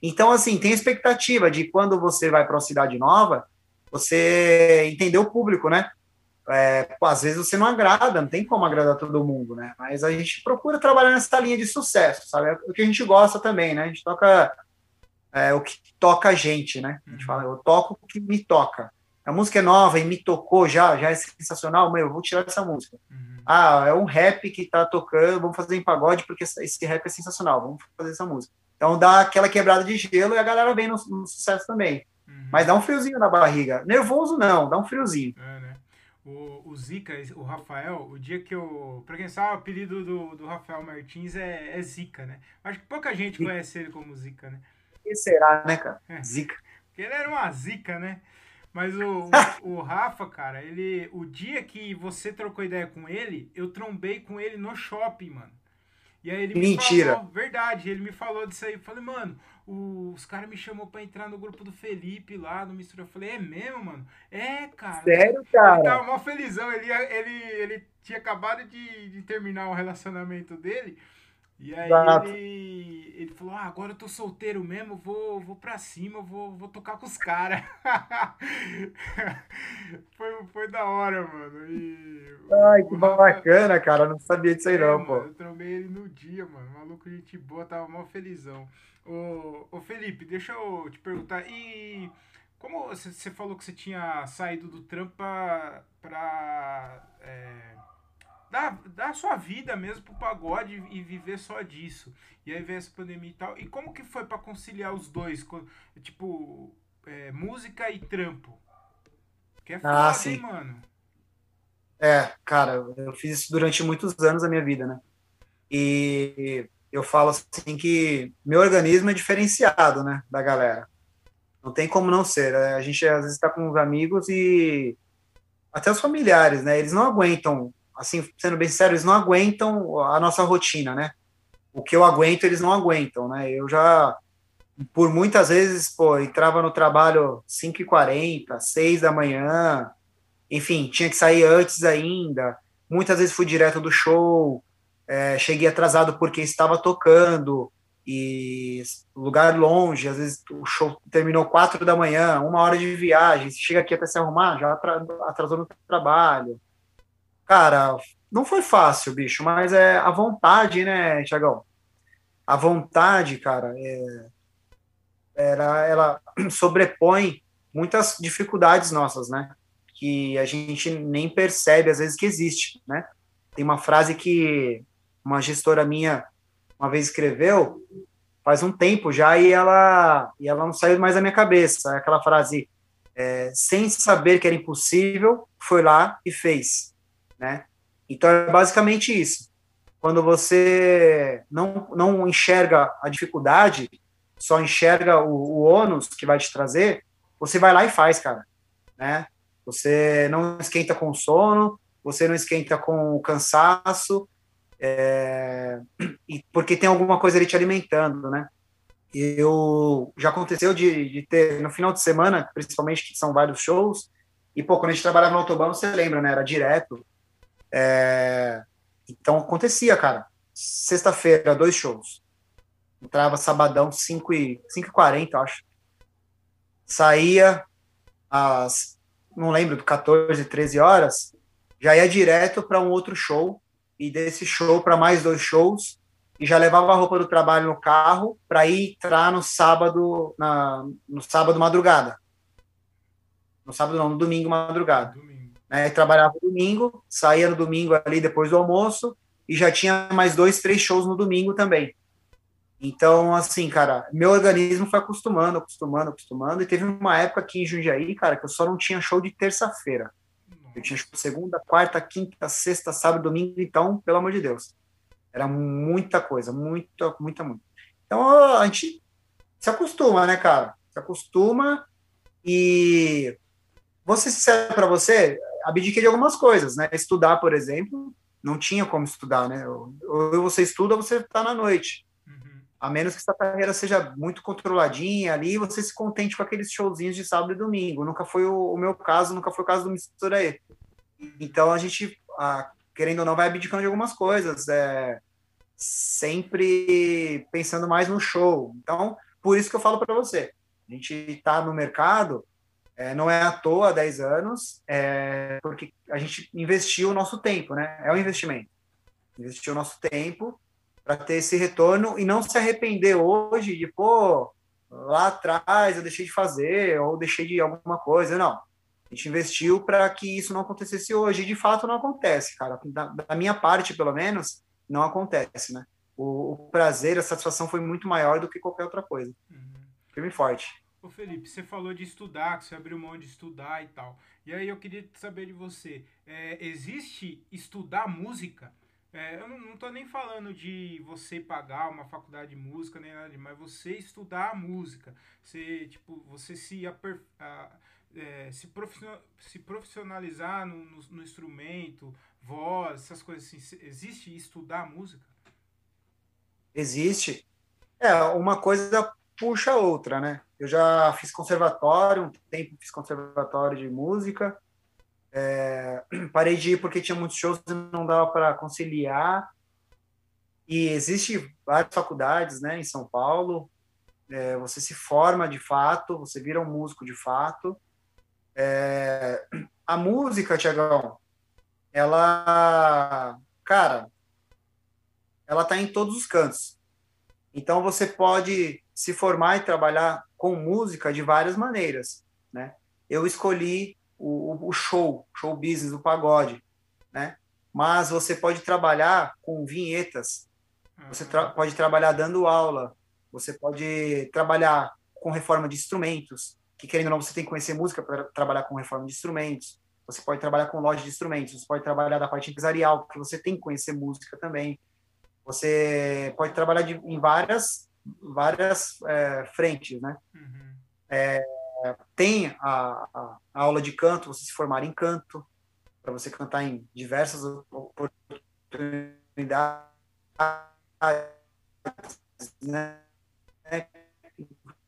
Então, assim, tem expectativa de quando você vai para uma cidade nova, você entender o público, né? É, às vezes você não agrada, não tem como agradar todo mundo, né? Mas a gente procura trabalhar nessa linha de sucesso, sabe? É o que a gente gosta também, né? A gente toca é, o que toca a gente, né? A gente uhum. fala, eu toco o que me toca. A música é nova e me tocou já, já é sensacional, meu, eu vou tirar essa música. Uhum. Ah, é um rap que tá tocando, vamos fazer em pagode porque esse rap é sensacional, vamos fazer essa música. Então dá aquela quebrada de gelo e a galera vem no, no sucesso também. Uhum. Mas dá um friozinho na barriga. Nervoso não, dá um friozinho. É, né? O, o Zica, o Rafael, o dia que eu. Pra quem sabe, o apelido do, do Rafael Martins é, é Zica, né? Acho que pouca gente Zica. conhece ele como Zica, né? que será, né, cara? É. Zica. Porque ele era uma zica, né? Mas o, o, o, Rafa, cara, ele. O dia que você trocou ideia com ele, eu trombei com ele no shopping, mano. E aí ele Mentira. me falou, verdade, ele me falou disso aí. Eu falei, mano, os caras me chamou pra entrar no grupo do Felipe lá no Mistura. Eu falei, é mesmo, mano? É, cara. Sério, cara? Ele tava mó felizão. Ele, ele, ele tinha acabado de, de terminar o relacionamento dele. E aí ele, ele falou, ah, agora eu tô solteiro mesmo, vou, vou pra cima, vou, vou tocar com os caras. foi, foi da hora, mano. E, Ai, que bacana, cara. Não sabia disso aí, é, não, mano, pô. Eu trombei ele no dia, mano. Maluco, gente boa, tava mó felizão. Ô, ô Felipe, deixa eu te perguntar. E como você falou que você tinha saído do trampo pra. pra é, dar, dar a sua vida mesmo pro pagode e viver só disso. E aí veio essa pandemia e tal. E como que foi para conciliar os dois? Tipo, é, música e trampo? Que é foda, ah, sim. hein, mano? É, cara, eu fiz isso durante muitos anos da minha vida, né? E eu falo assim que meu organismo é diferenciado, né, da galera. Não tem como não ser. Né? A gente às vezes está com os amigos e até os familiares, né? Eles não aguentam assim, sendo bem sincero, eles não aguentam a nossa rotina, né? O que eu aguento, eles não aguentam, né? Eu já, por muitas vezes, pô, entrava no trabalho 5h40, 6 da manhã, enfim, tinha que sair antes ainda. Muitas vezes fui direto do show, é, cheguei atrasado porque estava tocando, e lugar longe, às vezes o show terminou quatro da manhã, uma hora de viagem, chega aqui até se arrumar, já atrasou no trabalho. Cara, não foi fácil, bicho, mas é a vontade, né, Tiagão? A vontade, cara, é, era, ela sobrepõe muitas dificuldades nossas, né? Que a gente nem percebe às vezes que existe, né? Tem uma frase que uma gestora minha uma vez escreveu faz um tempo já e ela e ela não saiu mais da minha cabeça. Aquela frase é, sem saber que era impossível, foi lá e fez né? Então é basicamente isso. Quando você não, não enxerga a dificuldade, só enxerga o, o ônus que vai te trazer, você vai lá e faz, cara, né? Você não esquenta com sono, você não esquenta com cansaço, é, e porque tem alguma coisa ali te alimentando, né? Eu já aconteceu de, de, ter no final de semana, principalmente que são vários shows, e pô, quando a gente trabalhava no autobahn, você lembra, né? Era direto. É, então acontecia, cara. Sexta-feira, dois shows. Entrava sabadão, 5 e 5 e 40, acho. Saía às, não lembro, 14, 13 horas, já ia direto para um outro show, e desse show para mais dois shows, e já levava a roupa do trabalho no carro para ir entrar no sábado, na, no sábado madrugada. No sábado não, no domingo madrugada. Domingo. É, trabalhava domingo, saía no domingo ali depois do almoço e já tinha mais dois, três shows no domingo também. Então, assim, cara, meu organismo foi acostumando, acostumando, acostumando. E teve uma época aqui em Jundiaí, cara, que eu só não tinha show de terça-feira. Eu tinha show segunda, quarta, quinta, sexta, sábado, domingo. Então, pelo amor de Deus. Era muita coisa, muita, muita, muita. Então, a gente se acostuma, né, cara? Se acostuma e vou ser sincero para você, abdiquei de algumas coisas, né? Estudar, por exemplo, não tinha como estudar, né? Ou você estuda ou você está na noite. Uhum. A menos que sua carreira seja muito controladinha ali, você se contente com aqueles showzinhos de sábado e domingo. Nunca foi o, o meu caso, nunca foi o caso do Mistura aí. Então a gente, ah, querendo ou não, vai abdicando de algumas coisas, é, sempre pensando mais no show. Então, por isso que eu falo para você, a gente está no mercado é, não é à toa 10 anos, é, porque a gente investiu o nosso tempo, né? É um investimento. Investiu o nosso tempo para ter esse retorno e não se arrepender hoje de, pô, lá atrás eu deixei de fazer ou deixei de alguma coisa. Não. A gente investiu para que isso não acontecesse hoje. E de fato não acontece, cara. Da, da minha parte, pelo menos, não acontece, né? O, o, prazer, a satisfação foi muito maior do que qualquer outra coisa. Uhum. Firme forte. Ô Felipe, você falou de estudar, que você abriu mão de estudar e tal. E aí eu queria saber de você, é, existe estudar música? É, eu não, tô nem falando de você pagar uma faculdade de música, nem nada, mas você estudar música. Você, tipo, você se, aper, a, é, se, se profissionalizar no, no, no, instrumento, voz, essas coisas assim. Existe estudar música? Existe. É, uma coisa puxa a outra, né? Eu já fiz conservatório, um tempo fiz conservatório de música. É, parei de ir porque tinha muitos shows e não dava para conciliar. E existe várias faculdades, né, em São Paulo. É, você se forma de fato, você vira um músico de fato. É, a música, Tiagão, ela, cara, ela tá em todos os cantos. Então você pode se formar e trabalhar com música de várias maneiras, né? Eu escolhi o, o show, show business, o pagode, né? Mas você pode trabalhar com vinhetas, você tra pode trabalhar dando aula, você pode trabalhar com reforma de instrumentos, que querendo ou não você tem que conhecer música para trabalhar com reforma de instrumentos. Você pode trabalhar com loja de instrumentos, você pode trabalhar da parte empresarial, porque você tem que conhecer música também. Você pode trabalhar de, em várias várias é, frentes, né? Uhum. É, tem a, a, a, aula de canto, você se formar em canto, para você cantar em diversas oportunidades, né?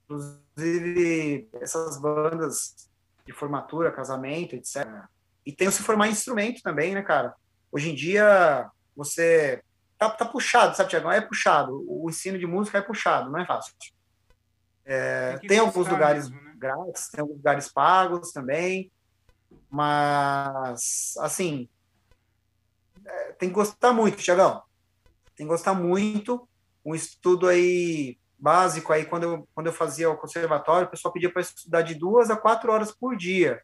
Inclusive, essas bandas de formatura, casamento, etc. E tem o se formar em instrumento também, né, cara? Hoje em dia, você tá, tá puxado, sabe, Tiagão? É puxado. O ensino de música é puxado, não é fácil. É, tem, tem alguns lugares mesmo, né? grátis, tem alguns lugares pagos também, mas, assim, é, tem que gostar muito, Tiagão. Tem que gostar muito. Um estudo aí básico aí, quando eu, quando eu fazia o conservatório, o pessoal pedia para estudar de duas a quatro horas por dia.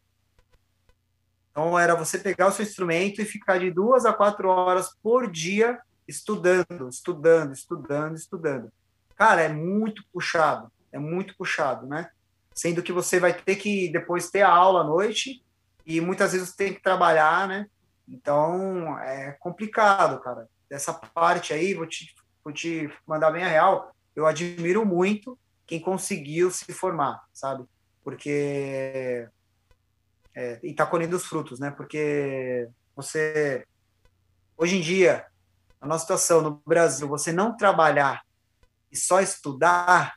Então, era você pegar o seu instrumento e ficar de duas a quatro horas por dia estudando, estudando, estudando, estudando. Cara, é muito puxado, é muito puxado, né? Sendo que você vai ter que depois ter a aula à noite e muitas vezes tem que trabalhar, né? Então é complicado, cara. Dessa parte aí, vou te, vou te mandar bem a real. Eu admiro muito quem conseguiu se formar, sabe? Porque. É, e tá colhendo os frutos, né? Porque você. Hoje em dia, a nossa situação no Brasil, você não trabalhar e só estudar,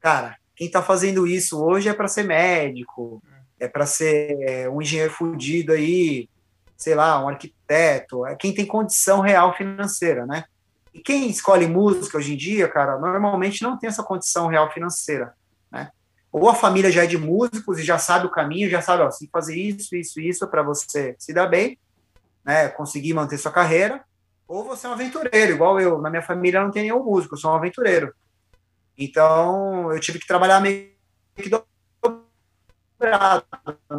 cara, quem está fazendo isso hoje é para ser médico, é para ser é, um engenheiro fudido aí, sei lá, um arquiteto, é quem tem condição real financeira, né? E quem escolhe música hoje em dia, cara, normalmente não tem essa condição real financeira, né? Ou a família já é de músicos e já sabe o caminho, já sabe, ó, você tem que fazer isso, isso, isso para você se dar bem, né? Conseguir manter sua carreira, ou você é um aventureiro, igual eu. Na minha família não tem nenhum músico, eu sou um aventureiro. Então, eu tive que trabalhar meio que dobrado,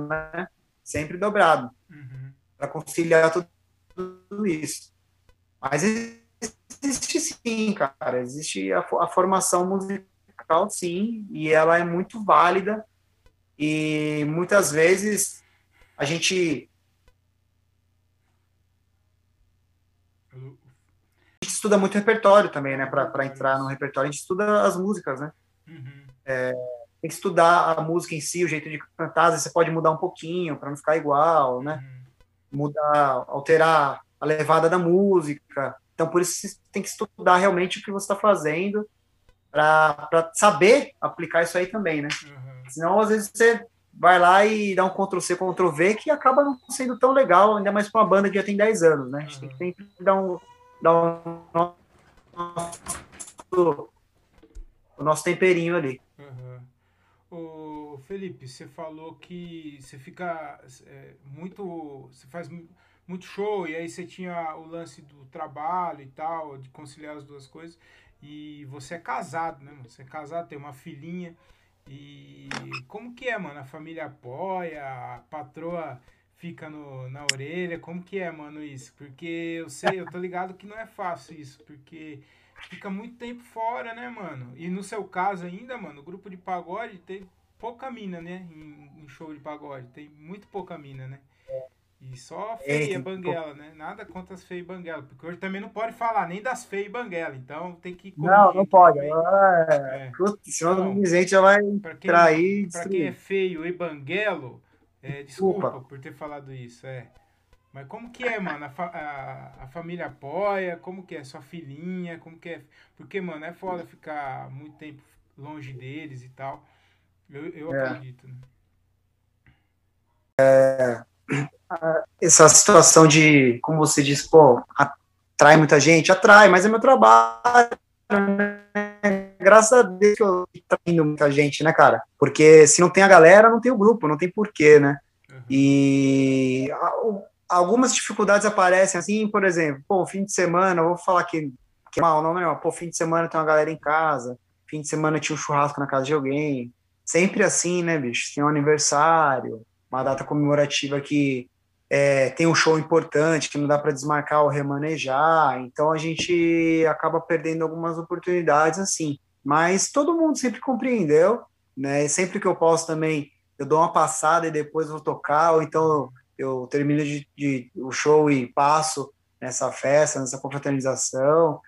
né? Sempre dobrado, uhum. para conciliar tudo, isso. Mas existe sim, cara. Existe a, a formação musical, sim, e ela é muito válida. E muitas vezes a gente estuda muito repertório também, né? Para entrar no repertório, a gente estuda as músicas, né? Uhum. É, tem que estudar a música em si, o jeito de cantar, às vezes você pode mudar um pouquinho para não ficar igual, né? Uhum. Mudar, alterar a levada da música. Então, por isso você tem que estudar realmente o que você está fazendo para saber aplicar isso aí também, né? Uhum. Senão, às vezes, você vai lá e dá um Ctrl-C, Ctrl-V que acaba não sendo tão legal, ainda mais para uma banda que já tem 10 anos, né? A gente tem que sempre dar um, dar um nosso, o nosso temperinho ali. Uhum. O Felipe, você falou que você fica é, muito. Você faz muito show, e aí você tinha o lance do trabalho e tal, de conciliar as duas coisas. E você é casado, né? Você é casado, tem uma filhinha. E como que é, mano? A família apoia, a patroa fica no, na orelha? Como que é, mano, isso? Porque eu sei, eu tô ligado que não é fácil isso, porque fica muito tempo fora, né, mano? E no seu caso ainda, mano, o grupo de pagode tem pouca mina, né? Em, em show de pagode, tem muito pouca mina, né? E só feia é, banguela, né? Nada contra as feias e banguela, porque hoje também não pode falar nem das feias e banguela, então tem que. Não, não pode. Ah, é. senão o gente já vai pra quem, trair. Pra quem é feio e banguelo, é, desculpa, desculpa por ter falado isso, é. Mas como que é, mano? A, fa a, a, família apoia? Como que é? Sua filhinha? Como que é? Porque, mano, é foda ficar muito tempo longe deles e tal. Eu, eu é. acredito, né? É, essa situação de, como você disse, pô, atrai muita gente? Atrai, mas é meu trabalho, né? Graças a Deus que eu tô indo muita gente, né, cara? Porque se não tem a galera, não tem o grupo, não tem porquê, né? Uhum. E algumas dificuldades aparecem assim, por exemplo, pô, fim de semana, vou falar que, que mal, não, não, pô, fim de semana tem uma galera em casa, fim de semana tinha um churrasco na casa de alguém, sempre assim, né, bicho, tem um aniversário, uma data comemorativa que é, tem um show importante que não dá para desmarcar ou remanejar, então a gente acaba perdendo algumas oportunidades assim, mas todo mundo sempre compreendeu, né, sempre que eu posso também, eu dou uma passada e depois vou tocar, ou então eu termino de, de, o show e passo nessa festa, nessa confraternização,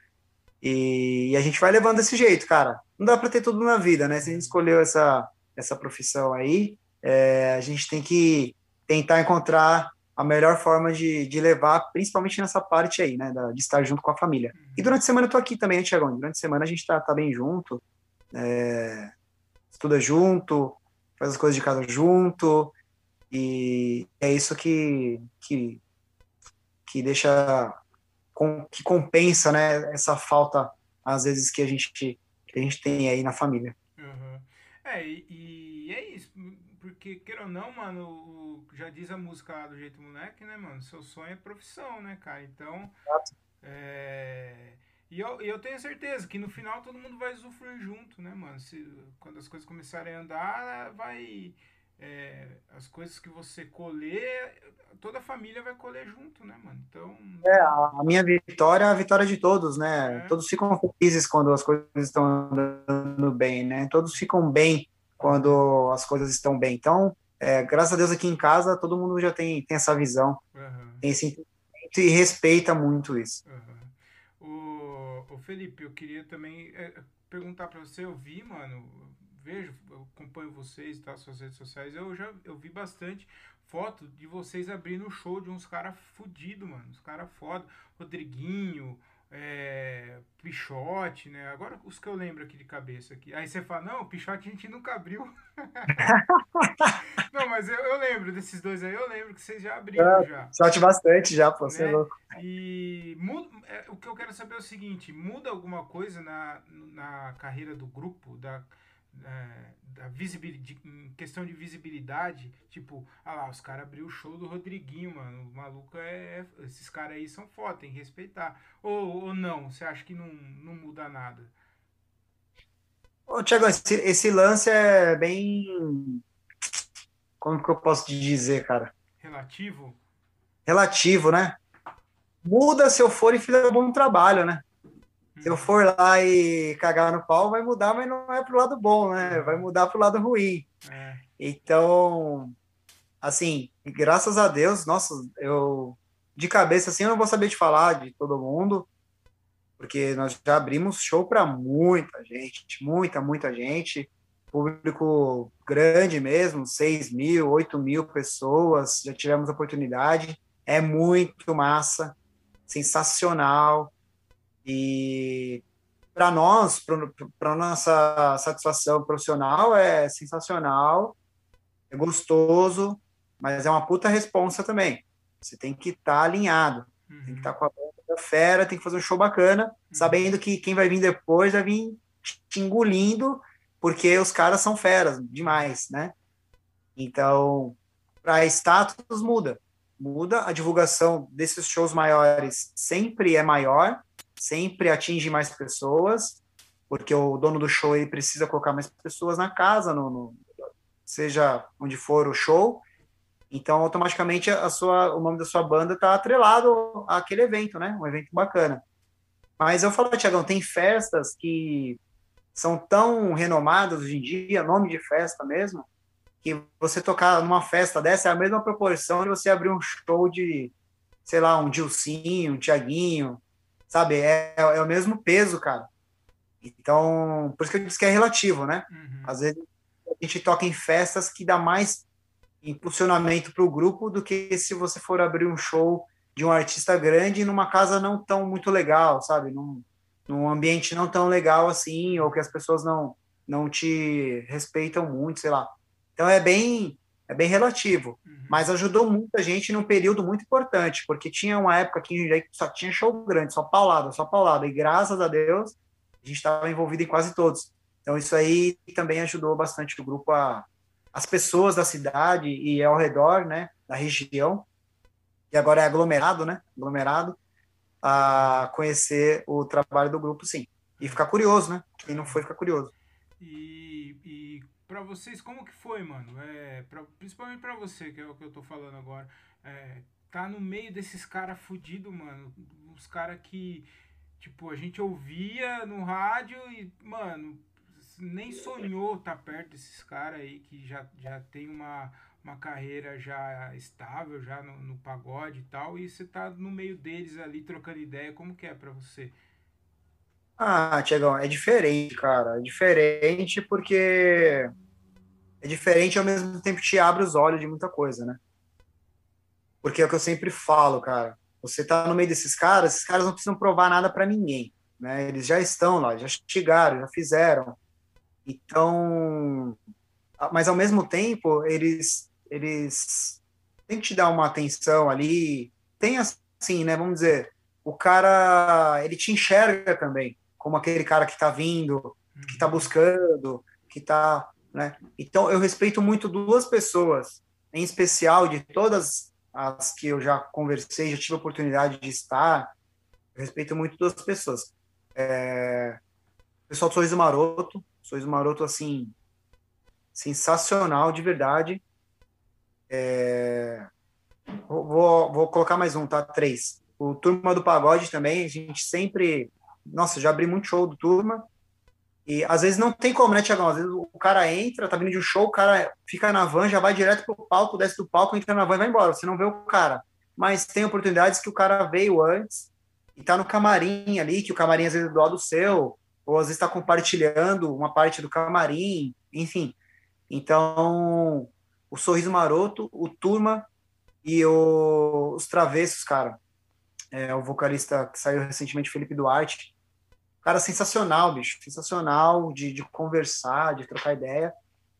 e, e, a gente vai levando desse jeito, cara. Não dá para ter tudo na vida, né? Se a gente escolheu essa, essa profissão aí, é, a gente tem que tentar encontrar a melhor forma de, de levar, principalmente nessa parte aí, né, da, de estar junto com a família. E durante a semana eu tô aqui também, né, Tiagão? Durante a semana a gente tá, tá bem junto, é, estuda junto, faz as coisas de casa junto, e é isso que, que, que deixa, que compensa, né, essa falta, às vezes, que a gente, que a gente tem aí na família. Uhum. É, e, e, é isso, porque, queira ou não, mano, já diz a música do jeito moleque, né, mano, seu sonho é profissão, né, cara, então... É... E eu, eu tenho certeza que no final todo mundo vai usufruir junto, né, mano? Se, quando as coisas começarem a andar, vai é, as coisas que você colher, toda a família vai colher junto, né, mano? Então. É, a minha vitória é a vitória de todos, né? É. Todos ficam felizes quando as coisas estão andando bem, né? Todos ficam bem quando as coisas estão bem. Então, é, graças a Deus aqui em casa, todo mundo já tem, tem essa visão, uhum. tem esse e respeita muito isso. Uhum. O, o Felipe, eu queria também é, perguntar para você, eu vi, mano, vejo, acompanho vocês, tá, suas redes sociais, eu já eu vi bastante foto de vocês abrindo o show de uns caras fudidos, mano, uns caras foda, Rodriguinho, é, Pichote, né? Agora os que eu lembro aqui de cabeça aqui. Aí você fala, não, Pichote a gente nunca abriu. não, mas eu, eu, lembro desses dois aí, eu lembro que vocês já abriram é, já. Sorte bastante já, pô, você é né? é louco. E muda, é, o que eu quero saber é o seguinte, muda alguma coisa na, na carreira do grupo, da é, da visibilidade, em questão de visibilidade, tipo, ah lá, os caras abriu o show do Rodriguinho, mano. O maluco é. é esses caras aí são foda, tem que respeitar. Ou, ou não? Você acha que não, não muda nada? Ô, Tiago, esse, esse lance é bem. Como que eu posso te dizer, cara? Relativo? Relativo, né? Muda se eu for e fizer um bom trabalho, né? Se eu for lá e cagar no pau, vai mudar, mas não é pro lado bom, né? Vai mudar pro lado ruim. É. Então, assim, graças a Deus, nossa, eu de cabeça assim eu não vou saber te falar de todo mundo, porque nós já abrimos show para muita gente, muita, muita gente, público grande mesmo, 6 mil, 8 mil pessoas, já tivemos oportunidade, é muito massa, sensacional. E para nós, para nossa satisfação profissional, é sensacional, é gostoso, mas é uma puta responsa também. Você tem que estar tá alinhado, uhum. tem que estar tá com a banda fera, tem que fazer um show bacana, uhum. sabendo que quem vai vir depois vai vir te engolindo, porque os caras são feras demais, né? Então, para status muda. Muda, a divulgação desses shows maiores sempre é maior, sempre atinge mais pessoas, porque o dono do show ele precisa colocar mais pessoas na casa, no, no seja onde for o show. Então, automaticamente, a sua, o nome da sua banda está atrelado àquele evento, né? Um evento bacana. Mas eu falo, Tiagão, tem festas que são tão renomadas hoje em dia, nome de festa mesmo, que você tocar numa festa dessa é a mesma proporção de você abrir um show de, sei lá, um Dilcinho, um Tiaguinho, sabe? É, é o mesmo peso, cara. Então, por isso que eu disse que é relativo, né? Uhum. Às vezes a gente toca em festas que dá mais impulsionamento para o grupo do que se você for abrir um show de um artista grande numa casa não tão muito legal, sabe? Num, num ambiente não tão legal assim, ou que as pessoas não, não te respeitam muito, sei lá. Então é bem é bem relativo, uhum. mas ajudou muita gente num período muito importante, porque tinha uma época que só tinha show grande, só paulada, só paulada, e graças a Deus a gente estava envolvido em quase todos. Então isso aí também ajudou bastante o grupo a as pessoas da cidade e ao redor, né, da região, e agora é aglomerado, né, aglomerado, a conhecer o trabalho do grupo, sim. E ficar curioso, né? Quem não foi, ficar curioso. E, e para vocês, como que foi, mano? É, pra, principalmente para você, que é o que eu tô falando agora. É, tá no meio desses caras fudidos, mano. Os caras que, tipo, a gente ouvia no rádio e, mano, nem sonhou tá perto desses caras aí que já, já tem uma, uma carreira já estável, já no, no pagode e tal, e você tá no meio deles ali trocando ideia, como que é para você? Ah, Tiagão, é diferente, cara. É diferente porque é diferente ao mesmo tempo te abre os olhos de muita coisa, né? Porque é o que eu sempre falo, cara. Você tá no meio desses caras, esses caras não precisam provar nada para ninguém, né? Eles já estão lá, já chegaram, já fizeram. Então, mas ao mesmo tempo, eles eles têm que te dar uma atenção ali. Tem assim, né, vamos dizer, o cara, ele te enxerga também como aquele cara que está vindo, que está uhum. buscando, que está, né? Então eu respeito muito duas pessoas, em especial de todas as que eu já conversei, já tive a oportunidade de estar. Eu respeito muito duas pessoas. É, o pessoal do Sorriso Maroto, Sorriso Maroto assim sensacional de verdade. É, vou, vou colocar mais um, tá? Três. O Turma do Pagode também, a gente sempre nossa, já abri muito show do turma. E às vezes não tem como, né, Tiagão? Às vezes o cara entra, tá vindo de um show, o cara fica na van, já vai direto pro palco, desce do palco, entra na van e vai embora. Você não vê o cara. Mas tem oportunidades que o cara veio antes e tá no camarim ali, que o camarim às vezes é do lado seu, ou às vezes está compartilhando uma parte do camarim, enfim. Então, o Sorriso Maroto, o Turma e o, os Travessos, cara. É, o vocalista que saiu recentemente, Felipe Duarte, Cara sensacional, bicho. Sensacional de, de conversar, de trocar ideia.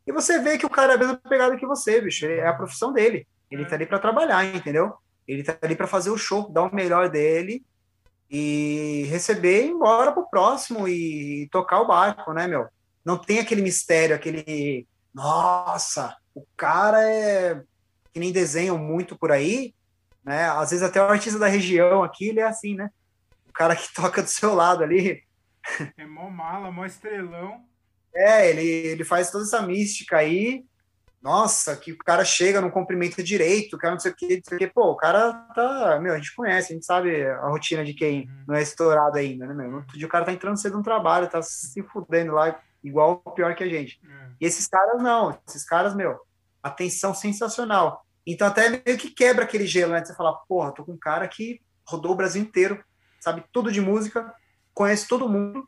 E você vê que o cara é a mesma pegada que você, bicho. É a profissão dele. Ele tá ali para trabalhar, entendeu? Ele tá ali para fazer o show, dar o melhor dele e receber e ir embora pro próximo e tocar o barco, né, meu? não tem aquele mistério, aquele. Nossa, o cara é. Que nem desenham muito por aí, né? Às vezes até o artista da região aqui, ele é assim, né? O cara que toca do seu lado ali. É mó mala, mó estrelão. É, ele, ele faz toda essa mística aí. Nossa, que o cara chega no cumprimento direito, o cara não sei o que, não sei o que. Pô, o cara tá. Meu, a gente conhece, a gente sabe a rotina de quem uhum. não é estourado ainda, né, meu? Outro dia o cara tá entrando cedo no trabalho, tá se fudendo lá, igual pior que a gente. Uhum. E esses caras não, esses caras, meu, atenção sensacional. Então até meio que quebra aquele gelo, né? Você fala, porra, tô com um cara que rodou o Brasil inteiro, sabe tudo de música, conhece todo mundo,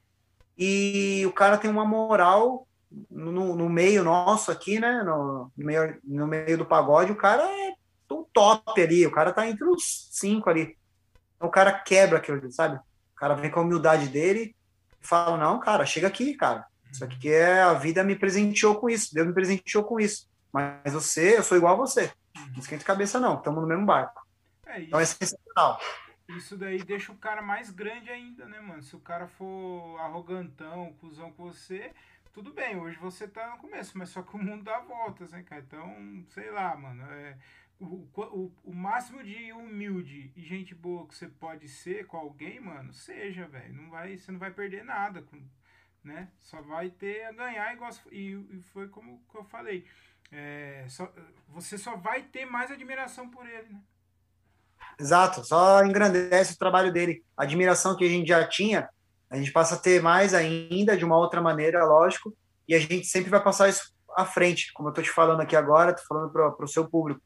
e o cara tem uma moral no, no meio nosso aqui, né? No, no, meio, no meio do pagode, o cara é um top ali, o cara tá entre os cinco ali. Então o cara quebra aquilo, sabe? O cara vem com a humildade dele e fala: Não, cara, chega aqui, cara. Isso aqui é a vida me presenteou com isso, Deus me presenteou com isso. Mas você, eu sou igual a você. Não esquenta a cabeça, não. Estamos no mesmo barco. É então é sensacional. Isso daí deixa o cara mais grande ainda, né, mano? Se o cara for arrogantão, cuzão com você, tudo bem, hoje você tá no começo, mas só que o mundo dá voltas, né, cara? Então, sei lá, mano, é, o, o, o máximo de humilde e gente boa que você pode ser com alguém, mano, seja, velho. Não vai, você não vai perder nada, né? Só vai ter a ganhar igual, e, e foi como eu falei. É, só, você só vai ter mais admiração por ele, né? Exato, só engrandece o trabalho dele. A admiração que a gente já tinha, a gente passa a ter mais ainda, de uma outra maneira, lógico, e a gente sempre vai passar isso à frente, como eu estou te falando aqui agora, estou falando para o seu público,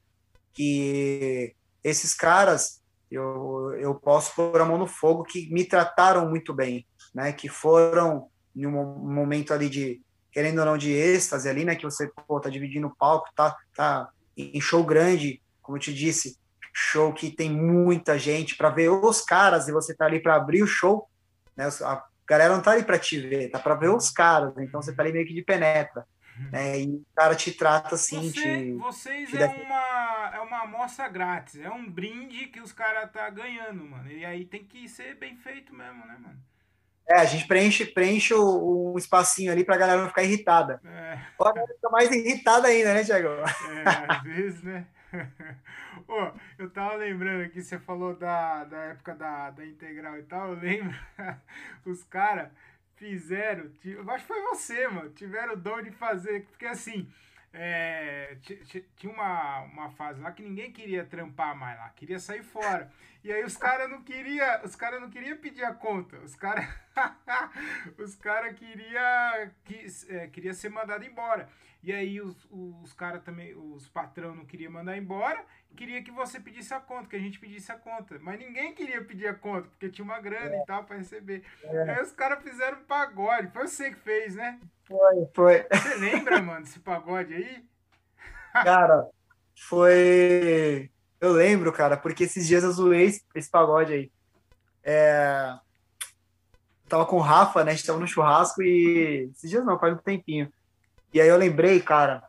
que esses caras, eu, eu posso pôr a mão no fogo, que me trataram muito bem, né, que foram em um momento ali de, querendo ou não, de êxtase ali, né, que você, pô, tá dividindo o palco, tá, tá em show grande, como eu te disse, show que tem muita gente para ver os caras e você tá ali para abrir o show, né? A galera não tá ali para te ver, tá para ver os caras, então você tá ali meio que de penetra. Uhum. Né? E o cara te trata assim. Você, te, vocês te é, uma, é uma amostra grátis, é um brinde que os caras tá ganhando, mano. E aí tem que ser bem feito mesmo, né, mano? É, a gente preenche, preenche o, um espacinho ali pra galera não ficar irritada. É. Pode ficar mais irritada ainda, né, Thiago? É, às vezes, né? Ô, eu tava lembrando aqui, você falou da, da época da, da integral e tal, eu lembro, os caras fizeram, eu acho que foi você, mano, tiveram o dom de fazer, porque assim, é, tinha uma, uma fase lá que ninguém queria trampar mais lá, queria sair fora. E aí os caras não queria, os cara não queria pedir a conta, os caras os cara queria que, é, queria ser mandado embora. E aí os, os caras também, os patrão não queria mandar embora, queria que você pedisse a conta, que a gente pedisse a conta. Mas ninguém queria pedir a conta, porque tinha uma grana é. e tal para receber. É. Aí os caras fizeram um pagode. Foi você que fez, né? Foi, foi. Você lembra, mano, desse pagode aí? Cara, foi. Eu lembro, cara, porque esses dias eu zoei esse pagode aí. É... tava com o Rafa, né? A gente tava no churrasco e. Esses dias não, faz um tempinho. E aí eu lembrei, cara,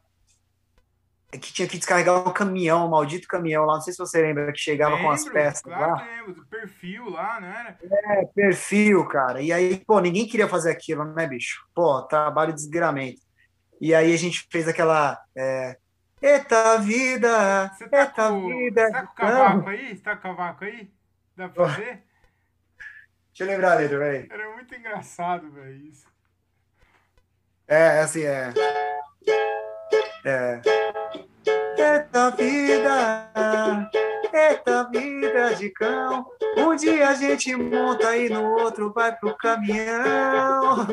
que tinha que descarregar um caminhão, um maldito caminhão lá, não sei se você lembra, que chegava lembro, com as peças claro lá. lembro, perfil lá, né? É, perfil, cara. E aí, pô, ninguém queria fazer aquilo, né, bicho? Pô, trabalho de desgramento. E aí a gente fez aquela... É, Eita vida, você tá eita com, vida. Você tá com o cavaco aí? Você tá com o cavaco aí? Dá pra ver? Deixa eu lembrar dele, velho. Era muito engraçado, velho, isso. É, assim, é. É. Eita vida, eita vida de cão. Um dia a gente monta e no outro vai pro caminhão.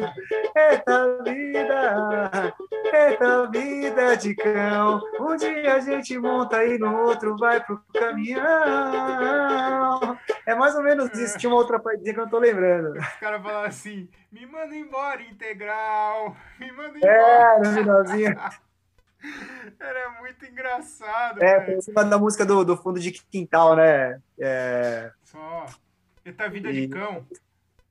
Eita vida, eita vida de cão. Um dia a gente monta e no outro vai pro caminhão. É mais ou menos isso. Tinha uma outra parte que eu não tô lembrando. Os caras falavam assim: me manda embora, integral. Me manda embora. É, no finalzinho. Era muito engraçado. É, por cima da música do, do fundo de quintal, né? É... Só. Eita vida e... de cão.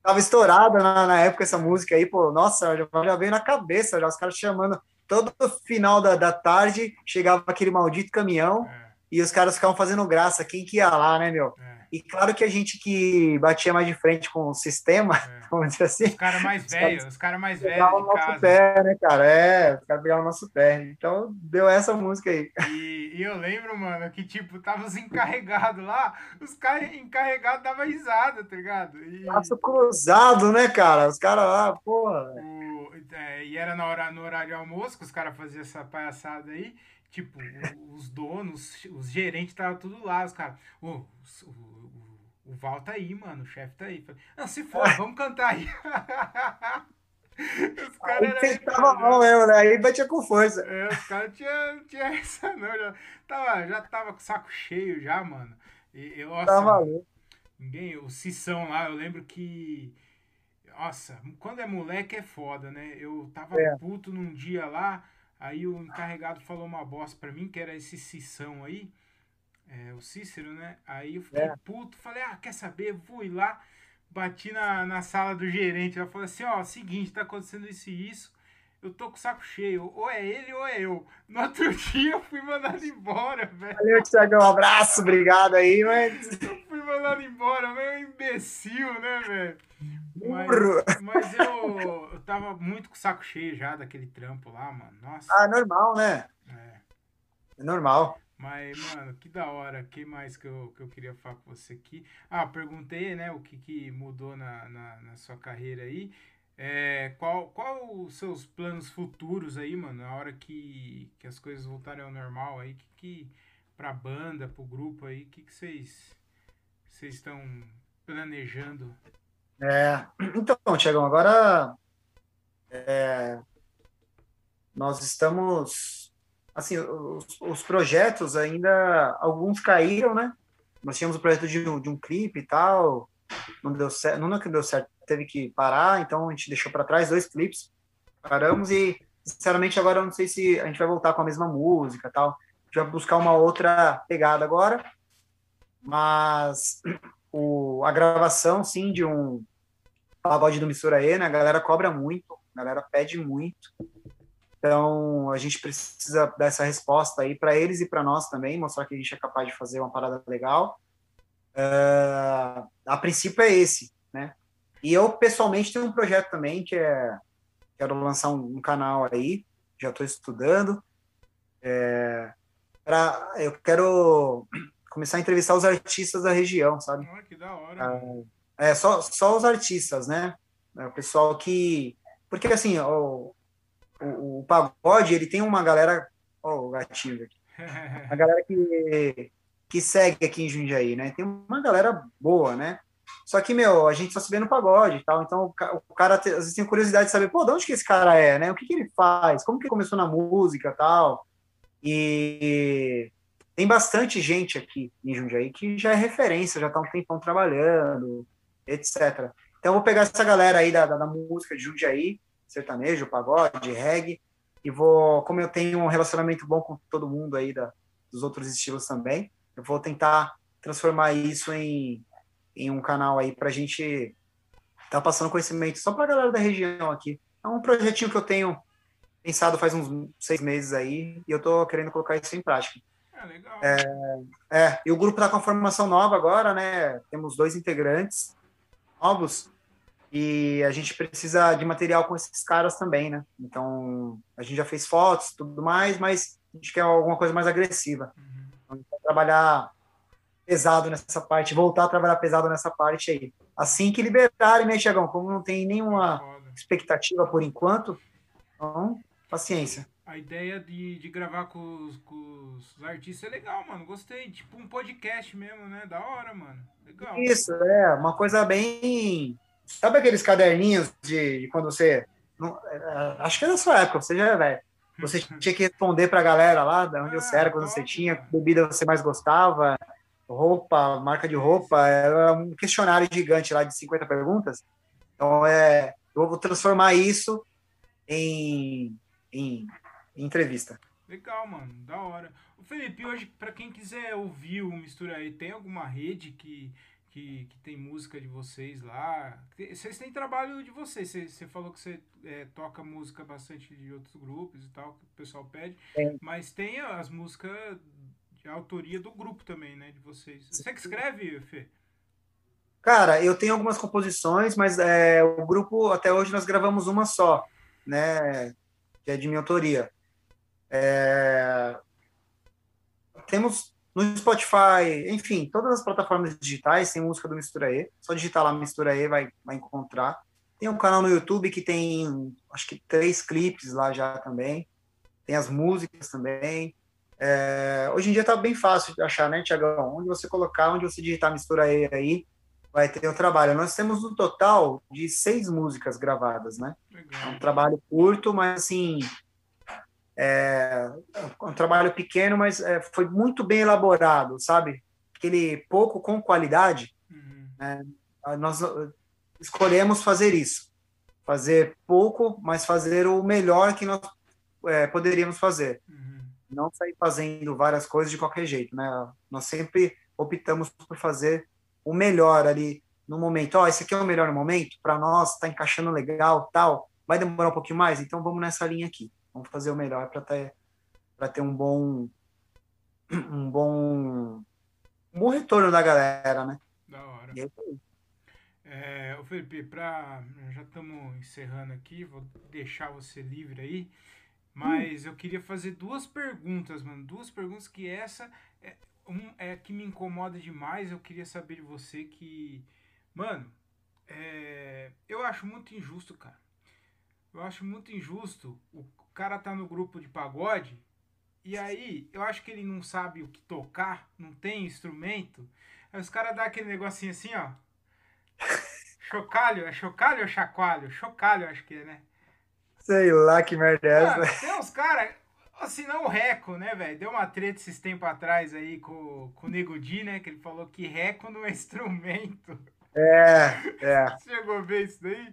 Tava estourada na, na, época essa música aí, pô, nossa, já, já veio na cabeça, já os caras chamando. Todo final da, da tarde chegava aquele maldito caminhão é. e os caras ficavam fazendo graça. Quem que ia lá, né, meu? É. e claro que a gente que batia mais de frente com o sistema, é. vamos dizer assim. Os caras mais velhos, os caras mais velhos. o nosso casa. pé, né, cara? É, os caras pegavam o nosso pé. Então deu essa música aí. E, e eu lembro, mano, que tipo, tava os encarregados lá, os caras encarregados davam risada, tá ligado? E... Braço cruzado, né, cara? Os caras lá, porra. O, é, e era na hora, no horário almoço que os caras faziam essa palhaçada aí. Tipo, os donos, os gerentes estavam tudo lá, os caras. Oh, o Val tá aí, mano, o chefe tá aí. Não, se for, vamos cantar aí. Os caras eram. Tava bom mesmo, né? Aí batia com força. É, os caras tinham tinha essa, não. Já tava, já tava com o saco cheio já, mano. E, eu, nossa, tava louco. Ninguém, o Cissão lá, eu lembro que. Nossa, quando é moleque é foda, né? Eu tava é. puto num dia lá. Aí o encarregado falou uma bosta pra mim, que era esse Cissão aí, é, o Cícero, né? Aí eu fiquei é. puto, falei, ah, quer saber? Fui lá, bati na, na sala do gerente, ela falou assim, ó, seguinte, tá acontecendo isso e isso, eu tô com o saco cheio, ou é ele ou é eu. No outro dia eu fui mandado embora, velho. Valeu, Thiago, um abraço, obrigado aí, mas... Eu fui mandado embora, meio imbecil, né, velho? Mas, mas eu, eu tava muito com o saco cheio já daquele trampo lá, mano. Nossa. Ah, normal, né? É. É normal. Mas, mano, que da hora. Que mais que eu, que eu queria falar com você aqui? Ah, perguntei, né, o que, que mudou na, na, na sua carreira aí. É, qual, qual os seus planos futuros aí, mano? Na hora que, que as coisas voltarem ao normal aí, que, que pra banda, pro grupo aí, o que, que vocês vocês estão planejando é, então, Tiagão, agora é, nós estamos. Assim, os, os, projetos ainda. Alguns caíram, né? Nós tínhamos o projeto de, de um clipe e tal. Não deu certo, não, não deu certo, teve que parar, então a gente deixou para trás dois clipes. Paramos e, sinceramente, agora eu não sei se a gente vai voltar com a mesma música tal. A gente vai buscar uma outra pegada agora. Mas o, a gravação, sim, de um pagode do Mistura E, né? A galera cobra muito, a galera pede muito. Então, a gente precisa dessa resposta aí para eles e para nós também, mostrar que a gente é capaz de fazer uma parada legal. Uh, a princípio é esse, né? E eu, pessoalmente, tenho um projeto também que é... Quero lançar um, um canal aí, já estou estudando. É, pra, eu quero começar a entrevistar os artistas da região, sabe? Oh, que da hora. Uh, é, só, só os artistas, né? É, o pessoal que. Porque assim, o, o, o pagode, ele tem uma galera. Ó, o gatinho aqui. A galera que, que segue aqui em Jundiaí, né? Tem uma galera boa, né? Só que, meu, a gente só se vê no pagode e tal. Então, o cara às vezes tem curiosidade de saber, pô, de onde que esse cara é, né? O que, que ele faz? Como que começou na música e tal? E tem bastante gente aqui em Jundiaí que já é referência, já tá um tempão trabalhando, etc. Então, eu vou pegar essa galera aí da, da, da música de Jundiaí, sertanejo, pagode, reggae, e vou, como eu tenho um relacionamento bom com todo mundo aí da, dos outros estilos também, eu vou tentar transformar isso em, em um canal aí para a gente tá passando conhecimento só para a galera da região aqui. É um projetinho que eu tenho pensado faz uns seis meses aí e eu tô querendo colocar isso em prática. É, legal. É, é, e o grupo tá com a formação nova agora, né? Temos dois integrantes novos e a gente precisa de material com esses caras também, né? Então, a gente já fez fotos tudo mais, mas a gente quer alguma coisa mais agressiva. Uhum. Então, trabalhar pesado nessa parte, voltar a trabalhar pesado nessa parte aí. Assim que liberarem, né, Tiagão? Como não tem nenhuma expectativa por enquanto, então, paciência. A ideia de, de gravar com os, com os artistas é legal, mano. Gostei. Tipo um podcast mesmo, né? Da hora, mano. Legal. Isso, é. Uma coisa bem. Sabe aqueles caderninhos de, de quando você. Não, é, acho que é da sua época, você já é velho. Você tinha que responder pra galera lá, de onde ah, você era, quando você tinha, que bebida você mais gostava, roupa, marca de roupa. Era um questionário gigante lá de 50 perguntas. Então, é, eu vou transformar isso em, em entrevista. Legal, mano, da hora. O Felipe, hoje, para quem quiser ouvir o Mistura aí, tem alguma rede que, que, que tem música de vocês lá? Vocês têm trabalho de vocês. Você, você falou que você é, toca música bastante de outros grupos e tal, que o pessoal pede. É. Mas tem as músicas de autoria do grupo também, né? De vocês. Você que escreve, Fê? Cara, eu tenho algumas composições, mas é, o grupo, até hoje, nós gravamos uma só, né? Que é de minha autoria. É... Temos no Spotify, enfim, todas as plataformas digitais tem música do Mistura E. Só digitar lá Mistura E vai, vai encontrar. Tem um canal no YouTube que tem, acho que três clipes lá já também. Tem as músicas também. É... Hoje em dia tá bem fácil de achar, né, Tiagão? Onde você colocar, onde você digitar Mistura E aí, vai ter o trabalho. Nós temos um total de seis músicas gravadas, né? Legal. É um trabalho curto, mas assim. É um trabalho pequeno, mas é, foi muito bem elaborado, sabe? Aquele pouco com qualidade. Uhum. Né? Nós escolhemos fazer isso. Fazer pouco, mas fazer o melhor que nós é, poderíamos fazer. Uhum. Não sair fazendo várias coisas de qualquer jeito, né? Nós sempre optamos por fazer o melhor ali no momento. Ó, oh, esse aqui é o melhor momento para nós, tá encaixando legal, tal. Vai demorar um pouquinho mais, então vamos nessa linha aqui. Vamos fazer o melhor para ter para ter um bom um bom um bom retorno da galera, né? Da hora. É, o Felipe, pra, já estamos encerrando aqui, vou deixar você livre aí, mas hum. eu queria fazer duas perguntas, mano, duas perguntas que essa é, um é que me incomoda demais, eu queria saber de você que. Mano, é, eu acho muito injusto, cara. Eu acho muito injusto o cara tá no grupo de pagode e aí eu acho que ele não sabe o que tocar, não tem instrumento. Aí os caras dão aquele negocinho assim, ó. Chocalho, é chocalho ou chacoalho? Chocalho, acho que é, né? Sei lá que merda é essa. tem uns caras, Assim, não o Reco, né, velho? Deu uma treta esses tempos atrás aí com, com o Nego Di, né? Que ele falou que Reco não é instrumento. É, é. Chegou a ver isso daí?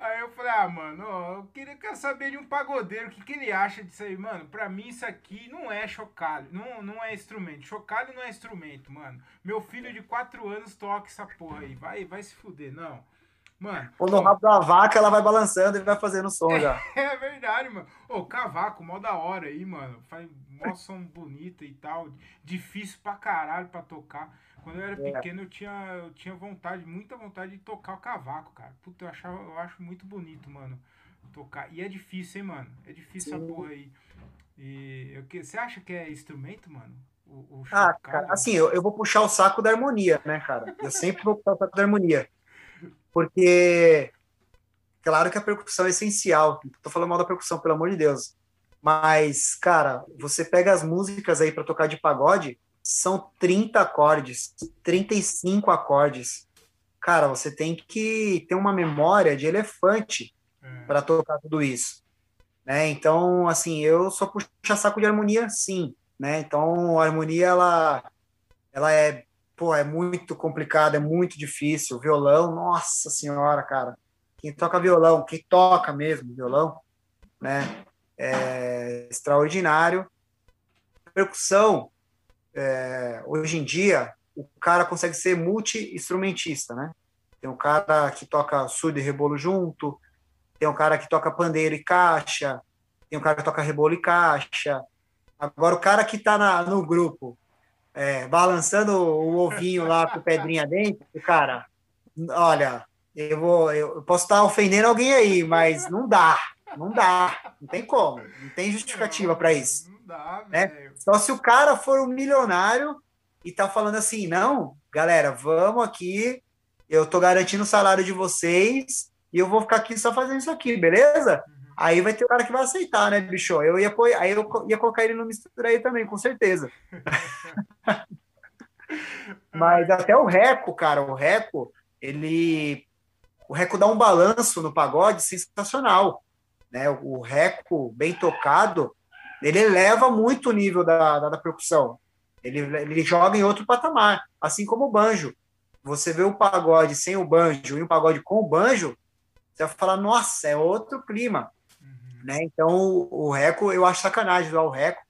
Aí eu falei, ah, mano, ó, eu queria quero saber de um pagodeiro, o que, que ele acha disso aí, mano? Pra mim isso aqui não é chocalho, não, não é instrumento. Chocalho não é instrumento, mano. Meu filho de 4 anos toca essa porra aí, vai, vai se fuder, não. Mano. Ou no rabo da vaca, ela vai balançando e vai fazendo som é, já. É verdade, mano. Ô, cavaco, mó da hora aí, mano. Faz mó som bonito e tal. Difícil pra caralho pra tocar. Quando eu era é. pequeno, eu tinha, eu tinha vontade, muita vontade de tocar o cavaco, cara. Puta, eu, achava, eu acho muito bonito, mano. Tocar. E é difícil, hein, mano? É difícil Sim. essa porra aí. E eu, você acha que é instrumento, mano? O, o ah, cara, assim, eu, eu vou puxar o saco da harmonia, né, cara? Eu sempre vou puxar o saco da harmonia porque claro que a percussão é essencial. Não tô falando mal da percussão, pelo amor de Deus. Mas, cara, você pega as músicas aí para tocar de pagode, são 30 acordes, 35 acordes. Cara, você tem que ter uma memória de elefante é. para tocar tudo isso. Né? Então, assim, eu só puxo saco de harmonia, sim. Né? Então, a harmonia, ela, ela é pô, é muito complicado, é muito difícil. Violão, nossa senhora, cara. Quem toca violão, quem toca mesmo violão, né? É extraordinário. Percussão, é, hoje em dia, o cara consegue ser multi-instrumentista, né? Tem um cara que toca surdo e rebolo junto, tem um cara que toca pandeiro e caixa, tem um cara que toca rebolo e caixa. Agora, o cara que está no grupo é, balançando o ovinho lá com pedrinha dentro, cara, olha, eu vou, eu posso estar ofendendo alguém aí, mas não dá, não dá, não tem como, não tem justificativa para isso. Não dá, né? Só se o cara for um milionário e tá falando assim, não, galera, vamos aqui, eu tô garantindo o salário de vocês e eu vou ficar aqui só fazendo isso aqui, beleza? Uhum. Aí vai ter o cara que vai aceitar, né, bicho? Eu ia, aí eu ia colocar ele no mistura aí também, com certeza. Mas até o Reco, cara, o Reco, ele. O Reco dá um balanço no pagode sensacional. Né? O Reco, bem tocado, ele eleva muito o nível da, da, da percussão. Ele, ele joga em outro patamar, assim como o banjo. Você vê o pagode sem o banjo e o pagode com o banjo, você vai falar, nossa, é outro clima. Né? Então, o, o Reco, eu acho sacanagem usar o Reco.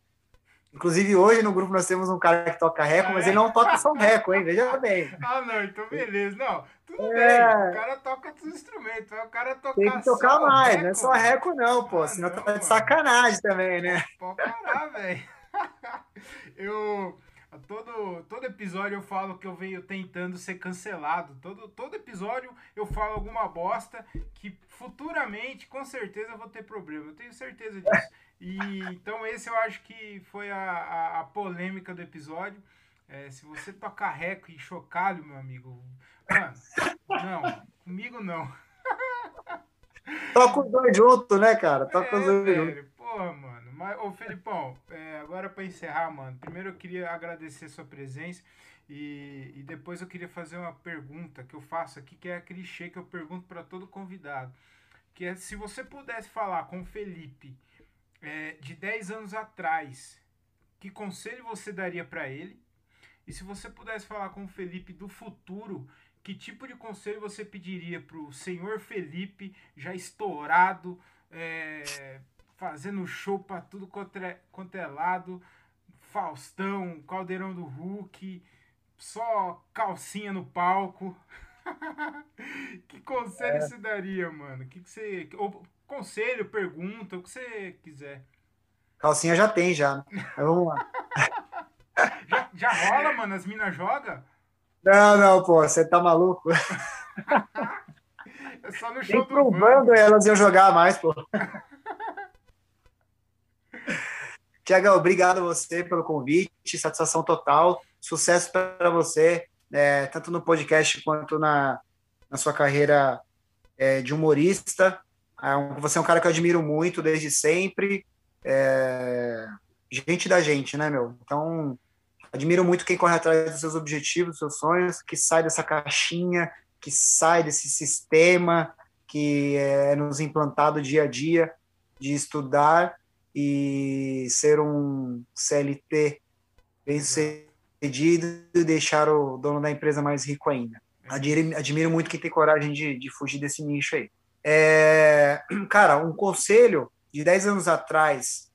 Inclusive, hoje no grupo nós temos um cara que toca Reco, mas ele não toca só Reco, hein? Veja bem. Ah, não, então beleza. Não, tudo é... bem. O cara toca outros instrumentos, o cara toca Tem que tocar mais, reco. não é só Reco, não, pô. Ah, senão não, tá de sacanagem também, né? Pode parar, velho. Eu todo, todo episódio eu falo que eu venho tentando ser cancelado. Todo, todo episódio eu falo alguma bosta que futuramente, com certeza, eu vou ter problema. Eu tenho certeza disso. E então esse eu acho que foi a, a, a polêmica do episódio. É, se você tocar reco e chocalho, meu amigo, mano, não, comigo não. Toca os dois juntos, né, cara? Toca é, os dois juntos. Porra, mano. Mas, ô, Felipão, é, agora para encerrar, mano, primeiro eu queria agradecer sua presença e, e depois eu queria fazer uma pergunta que eu faço aqui, que é a clichê que eu pergunto para todo convidado. Que é se você pudesse falar com o Felipe é, de 10 anos atrás, que conselho você daria para ele? E se você pudesse falar com o Felipe do futuro, que tipo de conselho você pediria para o senhor Felipe, já estourado, é, fazendo show para tudo quanto é, quanto é lado, Faustão, Caldeirão do Hulk, só calcinha no palco? que conselho é. você daria, mano? Que que você, ou, conselho, pergunta, o que você quiser. Calcinha já tem, já. vamos lá. já, já rola, mano? As minas jogam? Não, não, pô, você tá maluco? é só no show Nem do bando elas iam jogar mais, pô. Tiagão, obrigado a você pelo convite, satisfação total, sucesso para você, é, tanto no podcast quanto na, na sua carreira é, de humorista. É você é um cara que eu admiro muito desde sempre. É, gente da gente, né, meu? Então, admiro muito quem corre atrás dos seus objetivos, dos seus sonhos, que sai dessa caixinha, que sai desse sistema que é nos implantado dia a dia de estudar e ser um CLT bem sucedido e deixar o dono da empresa mais rico ainda. Admiro, admiro muito quem tem coragem de, de fugir desse nicho aí. É, cara, um conselho de 10 anos atrás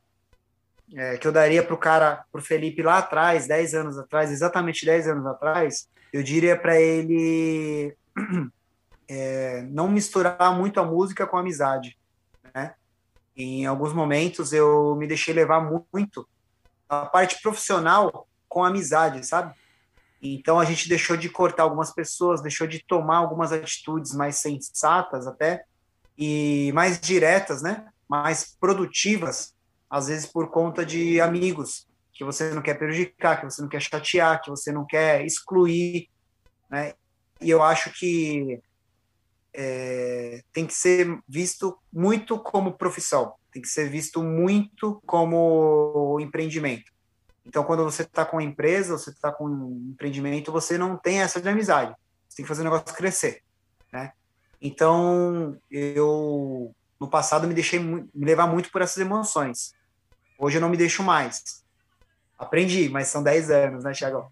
é, que eu daria para o cara, para o Felipe lá atrás, 10 anos atrás, exatamente 10 anos atrás, eu diria para ele é, não misturar muito a música com a amizade. Né? Em alguns momentos eu me deixei levar muito a parte profissional com amizade, sabe? Então a gente deixou de cortar algumas pessoas, deixou de tomar algumas atitudes mais sensatas até e mais diretas, né? Mais produtivas às vezes por conta de amigos que você não quer prejudicar, que você não quer chatear, que você não quer excluir, né? E eu acho que é, tem que ser visto muito como profissão, tem que ser visto muito como empreendimento. Então, quando você está com uma empresa, você está com um empreendimento, você não tem essa de amizade. Você tem que fazer o negócio crescer, né? Então, eu no passado me deixei me levar muito por essas emoções. Hoje eu não me deixo mais. Aprendi, mas são 10 anos, né, Thiago?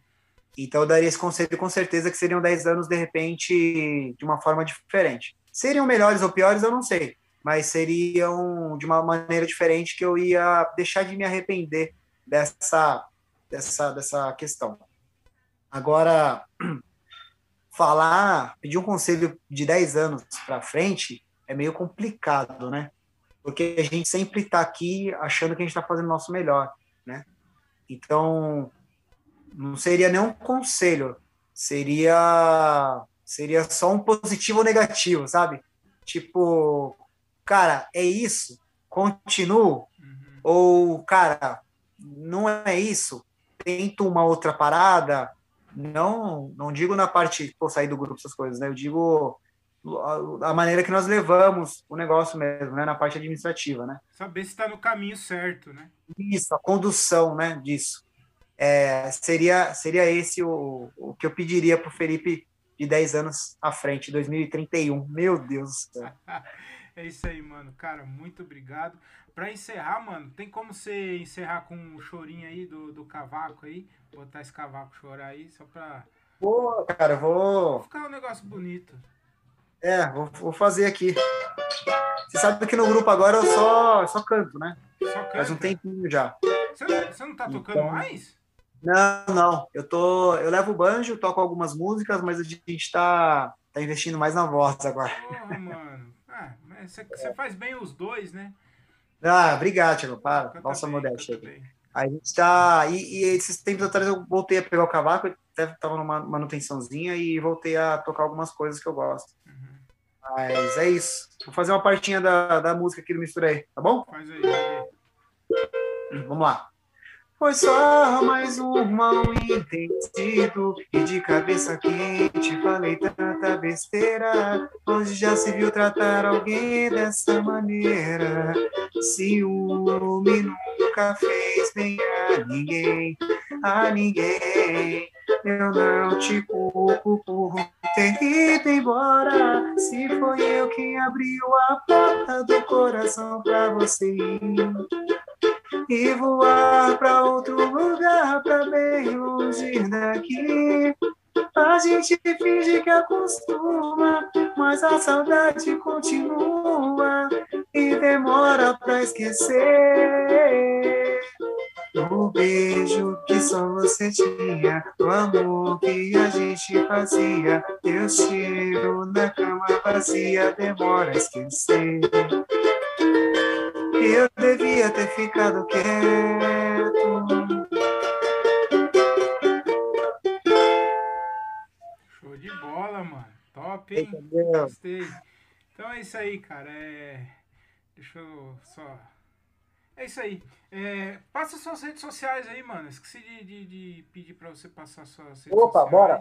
Então eu daria esse conselho com certeza que seriam 10 anos, de repente, de uma forma diferente. Seriam melhores ou piores, eu não sei. Mas seriam de uma maneira diferente que eu ia deixar de me arrepender dessa, dessa, dessa questão. Agora, falar, pedir um conselho de 10 anos para frente é meio complicado, né? porque a gente sempre está aqui achando que a gente está fazendo o nosso melhor, né? Então, não seria nem um conselho, seria seria só um positivo ou negativo, sabe? Tipo, cara, é isso, continuo, uhum. ou cara, não é isso, tento uma outra parada, não, não digo na parte, pô, sair do grupo, essas coisas, né? Eu digo a maneira que nós levamos o negócio mesmo, né, na parte administrativa, né? Saber se está no caminho certo, né? Isso, a condução, né, disso. É, seria, seria esse o, o que eu pediria para o Felipe de 10 anos à frente, 2031. Meu Deus do céu. é isso aí, mano. Cara, muito obrigado. Para encerrar, mano, tem como você encerrar com um chorinho aí do, do cavaco aí? Botar esse cavaco chorar aí, só para Pô, cara, vou. Vou ficar um negócio bonito. É, vou, vou, fazer aqui. Você sabe que no grupo agora eu só, só canto, né? Só canta? Faz um tempinho já. Você não, você não tá tocando então, mais? Não, não. Eu tô. Eu levo banjo, toco algumas músicas, mas a gente tá, tá investindo mais na voz agora. Porra, mano. Ah, você, você faz bem os dois, né? Ah, obrigado, Thiago. Para. Canta Nossa modéstia. A gente tá. E, e, esses tempos atrás eu voltei a pegar o cavaco, até tava numa manutençãozinha e voltei a tocar algumas coisas que eu gosto. Uhum. Mas é isso. Vou fazer uma partinha da, da música aqui do Misturei, tá bom? Faz aí. Vamos lá. Foi só mais um mal entendido E de cabeça quente falei tanta besteira. Hoje já se viu tratar alguém dessa maneira. Ciúme nunca fez bem a ninguém A ninguém Eu não te culpo por ter ido embora. Se foi eu quem abriu a porta do coração pra você. ir e voar para outro lugar, para bem longe daqui. A gente finge que acostuma, mas a saudade continua e demora para esquecer. O beijo que só você tinha, o amor que a gente fazia, teu cheiro na cama vazia, demora a esquecer. Eu devia ter ficado quieto. Show de bola, mano. Top, hein? Gostei. Então é isso aí, cara. É... Deixa eu só. É isso aí. É... Passa suas redes sociais aí, mano. Esqueci de, de, de pedir pra você passar suas redes Opa, sociais. bora.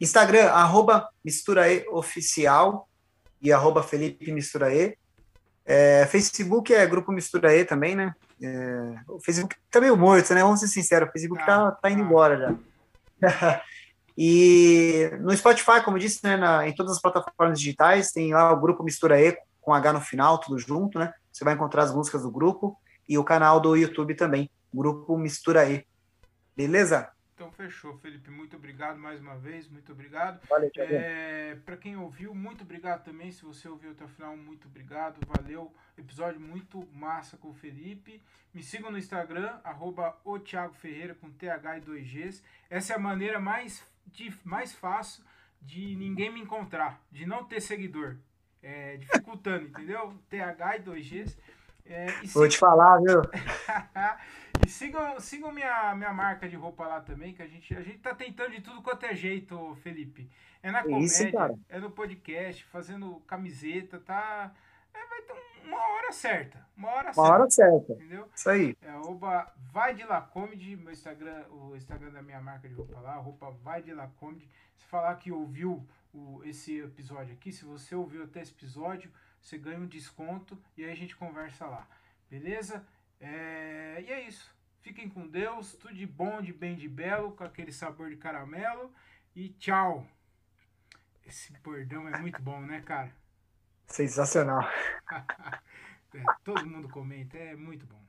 Instagram, arroba Misturae Oficial e arroba Felipe Misturae. É, Facebook é Grupo Mistura E também, né? É, o Facebook tá meio morto, né? Vamos ser sinceros, o Facebook tá, tá indo embora já. e no Spotify, como disse, né, na, em todas as plataformas digitais, tem lá o Grupo Mistura E, com H no final, tudo junto, né? Você vai encontrar as músicas do grupo e o canal do YouTube também, Grupo Mistura E. Beleza? Então fechou, Felipe. Muito obrigado mais uma vez, muito obrigado. Valeu, é, Para quem ouviu, muito obrigado também. Se você ouviu até o final, muito obrigado. Valeu. Episódio muito massa com o Felipe. Me sigam no Instagram, arroba o Thiago Ferreira com TH e 2Gs. Essa é a maneira mais, de, mais fácil de ninguém me encontrar, de não ter seguidor. É, dificultando, entendeu? TH e 2Gs. É, Vou te falar, viu? sigam, sigam minha, minha marca de roupa lá também, que a gente, a gente tá tentando de tudo quanto é jeito, Felipe. É na comédia, Isso, é no podcast, fazendo camiseta, tá? É, vai ter uma hora certa. Uma hora uma certa. hora certa. Entendeu? Isso aí. É vai de Lacomedy, meu Instagram, o Instagram da minha marca de roupa lá, roupa vai de Lacomedy. Se falar que ouviu o, esse episódio aqui, se você ouviu até esse episódio, você ganha um desconto e aí a gente conversa lá. Beleza? É... E é isso. Fiquem com Deus, tudo de bom, de bem, de belo, com aquele sabor de caramelo. E tchau. Esse bordão é muito bom, né, cara? Sensacional. é, todo mundo comenta, é muito bom.